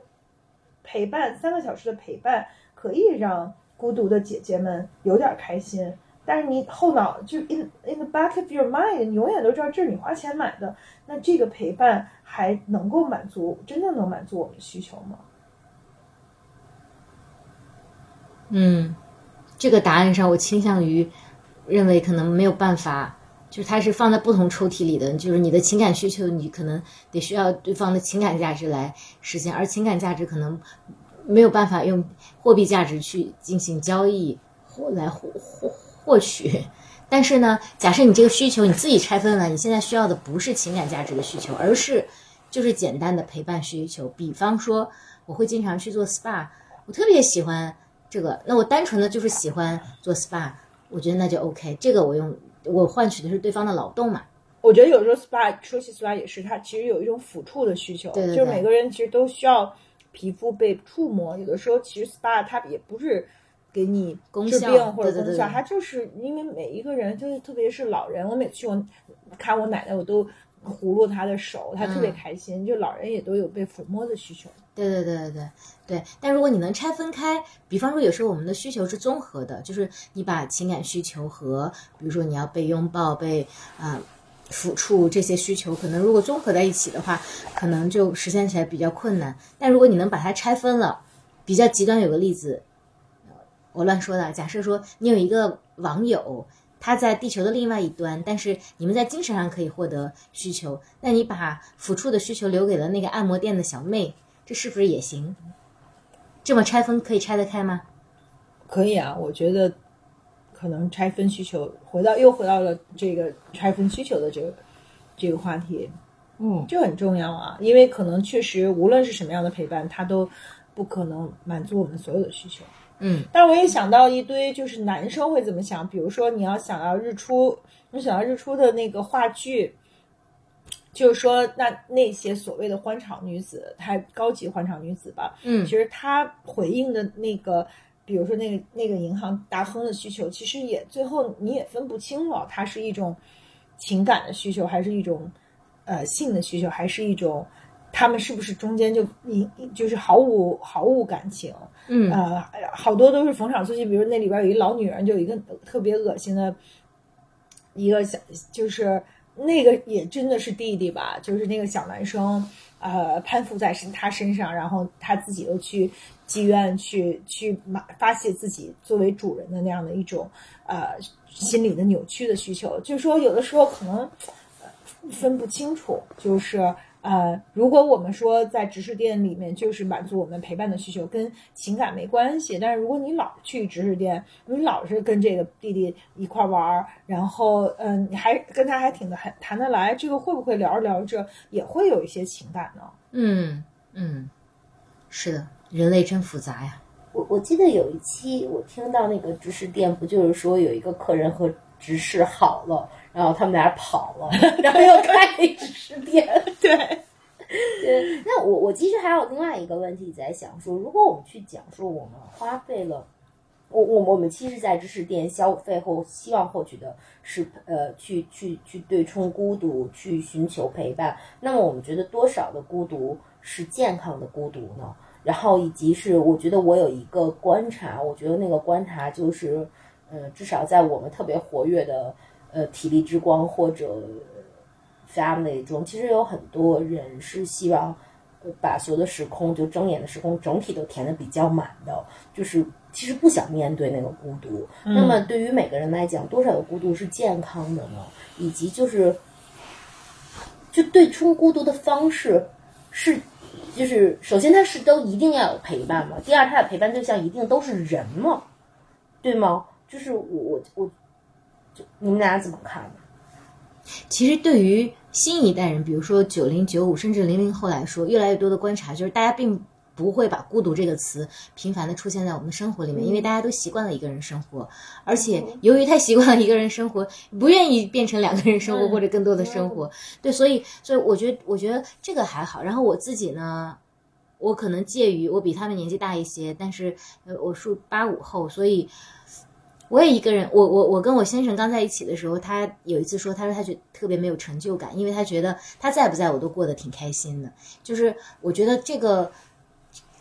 陪伴三个小时的陪伴，可以让孤独的姐姐们有点开心。但是你后脑就 in in the back of your mind，你永远都知道这是你花钱买的，那这个陪伴还能够满足真正能满足我们的需求吗？嗯，这个答案上我倾向于认为可能没有办法，就是它是放在不同抽屉里的，就是你的情感需求，你可能得需要对方的情感价值来实现，而情感价值可能没有办法用货币价值去进行交易或来获获获取。但是呢，假设你这个需求你自己拆分了，你现在需要的不是情感价值的需求，而是就是简单的陪伴需求。比方说，我会经常去做 SPA，我特别喜欢这个，那我单纯的就是喜欢做 SPA，我觉得那就 OK。这个我用我换取的是对方的劳动嘛，我觉得有时候 SPA 说起 SPA 也是，它其实有一种抚触的需求，对对对就是每个人其实都需要皮肤被触摸。有的时候其实 SPA 它也不是给你治病或者功效，对对对对它就是因为每一个人，就是特别是老人，我每次去我看我奶奶，我都葫芦她的手，她特别嗯开心。就老人也都有被抚摸的需求。对对对对对对，但如果你能拆分开，比方说有时候我们的需求是综合的，就是你把情感需求和比如说你要被拥抱、被啊、抚触这些需求，可能如果综合在一起的话，可能就实现起来比较困难。但如果你能把它拆分了，比较极端有个例子，呃我乱说的，假设说你有一个网友。他在地球的另外一端，但是你们在精神上可以获得需求，那你把抚触的需求留给了那个按摩店的小妹，这是不是也行？这么拆分可以拆得开吗？可以啊，我觉得可能拆分需求，回到又回到了这个拆分需求的这个这个话题，嗯，这很重要啊，因为可能确实无论是什么样的陪伴，它都不可能满足我们所有的需求。嗯，但是我也想到一堆，就是男生会怎么想，比如说你要想要日出，你想要日出的那个话剧。就是说，那那些所谓的欢场女子，她高级欢场女子吧，嗯其实她回应的那个，比如说那个那个银行大亨的需求，其实也最后你也分不清了，它是一种情感的需求，还是一种呃性的需求，还是一种他们是不是中间就一就是毫无毫无感情？嗯呃，好多都是逢场作戏，比如那里边有一老女人，就有一个特别恶心的一个小，就是那个也真的是弟弟吧，就是那个小男生，呃，攀附在身他身上，然后他自己又去妓院去去马发泄自己作为主人的那样的一种呃心理的扭曲的需求，就是说有的时候可能分不清楚，就是。呃，如果我们说在直视店里面就是满足我们陪伴的需求，跟情感没关系。但是如果你老去直视店，你老是跟这个弟弟一块玩儿，然后嗯、你还跟他还挺的还谈得来，这个会不会聊着聊着也会有一些情感呢？嗯嗯，是的，人类真复杂呀。我我记得有一期我听到那个直视店，不就是说有一个客人和直视好了，然后他们俩跑了，然后又开了一直视店。对，对，那我我其实还有另外一个问题在想说，如果我们去讲说我们花费了，我我我们其实，在知识店消费后，希望获取的是呃，去去去对冲孤独，去寻求陪伴。那么我们觉得多少的孤独是健康的孤独呢？然后以及是，我觉得我有一个观察，我觉得那个观察就是，呃，至少在我们特别活跃的呃体力之光或者 family 中，其实有很多人是希望呃把所有的时空，就睁眼的时空整体都填的比较满的，就是其实不想面对那个孤独。那么对于每个人来讲，多少的孤独是健康的呢？以及就是，就对冲孤独的方式是。就是首先，他是都一定要有陪伴嘛。第二，他的陪伴对象一定都是人嘛，对吗？就是我我我，就你们俩怎么看呢？其实对于新一代人，比如说九零、九五甚至零零后来说，越来越多的观察就是大家并不会把孤独这个词频繁的出现在我们的生活里面，因为大家都习惯了一个人生活，而且由于太习惯了一个人生活，不愿意变成两个人生活或者更多的生活，对，所以所以我觉得我觉得这个还好。然后我自己呢，我可能介于我比他们年纪大一些，但是呃我属八五后，所以。我也一个人，我我我跟我先生刚在一起的时候，他有一次说，他说他觉特别没有成就感，因为他觉得他在不在我都过得挺开心的。就是我觉得这个，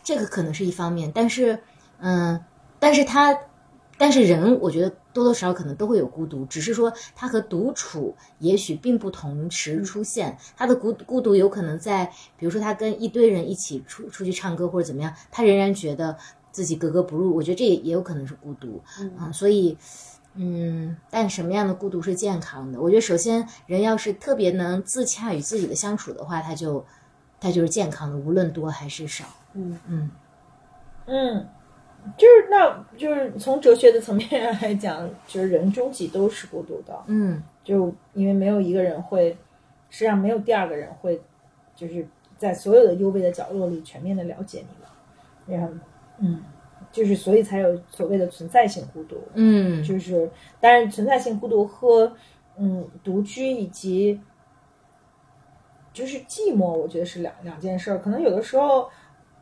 这个可能是一方面，但是，嗯，但是他，但是人，我觉得多多少少可能都会有孤独，只是说他和独处也许并不同时出现。他的孤孤独有可能在，比如说他跟一堆人一起出出去唱歌或者怎么样，他仍然觉得。自己格格不入，我觉得这也也有可能是孤独啊，所以，嗯，但什么样的孤独是健康的？我觉得首先人要是特别能自洽与自己的相处的话，他就他就是健康的，无论多还是少。嗯嗯嗯，就是那就是从哲学的层面上来讲，就是人终极都是孤独的。嗯，就因为没有一个人会，实际上没有第二个人会，就是在所有的幽微的角落里全面的了解你了，然后。嗯，就是所以才有所谓的存在性孤独。嗯，就是当然存在性孤独和嗯独居以及就是寂寞，我觉得是两两件事儿。可能有的时候，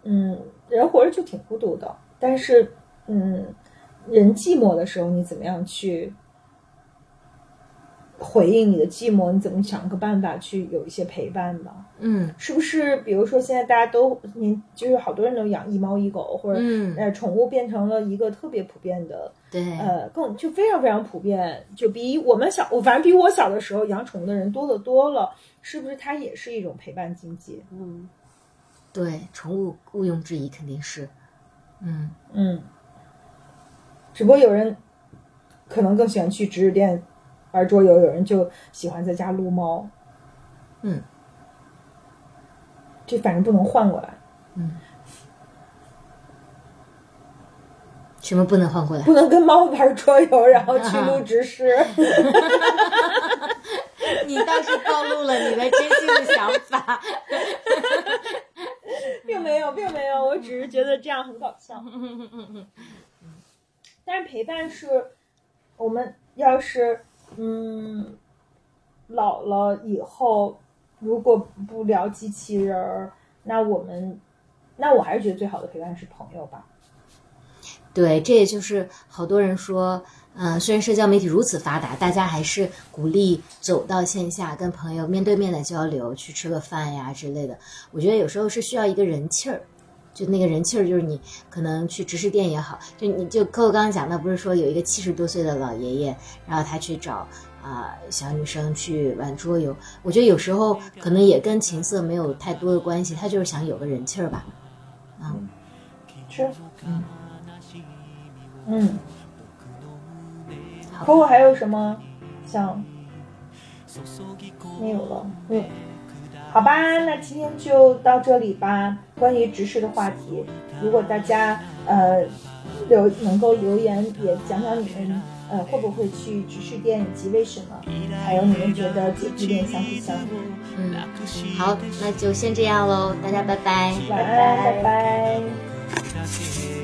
嗯，人活着就挺孤独的，但是嗯，人寂寞的时候，你怎么样去？回应你的寂寞，你怎么想个办法去有一些陪伴呢？嗯，是不是？比如说现在大家都，您就是好多人都养一猫一狗，或者呃，宠物变成了一个特别普遍的，对，呃，更就非常非常普遍，就比我们小，我反正比我小的时候养宠物的人多得多了。是不是它也是一种陪伴经济？嗯，对，宠物毋庸置疑肯定是，嗯嗯，只不过有人可能更喜欢去直食店。玩桌游，有人就喜欢在家撸猫，嗯，这反正不能换过来，嗯，什么不能换过来？不能跟猫玩桌游，然后去撸直视。你倒是暴露了你的真心的想法，并没有，并没有，我只是觉得这样很搞笑。但是陪伴是我们要是。嗯，老了以后，如果不聊机器人儿，那我们，那我还是觉得最好的陪伴是朋友吧。对，这也就是好多人说，嗯，虽然社交媒体如此发达，大家还是鼓励走到线下，跟朋友面对面的交流，去吃个饭呀之类的。我觉得有时候是需要一个人气儿。就那个人气儿，就是你可能去直视店也好，就你就客户刚刚讲的，不是说有一个七十多岁的老爷爷，然后他去找啊小女生去玩桌游。我觉得有时候可能也跟情色没有太多的关系，他就是想有个人气儿吧。嗯，是，嗯，嗯。扣扣还有什么想？没有了，嗯。好吧，那今天就到这里吧。关于直视的话题，如果大家呃留能够留言，也讲讲你们呃会不会去直视店以及为什么，还有你们觉得姐弟恋相不相符？嗯，好，那就先这样喽，大家拜拜，晚安，拜拜。何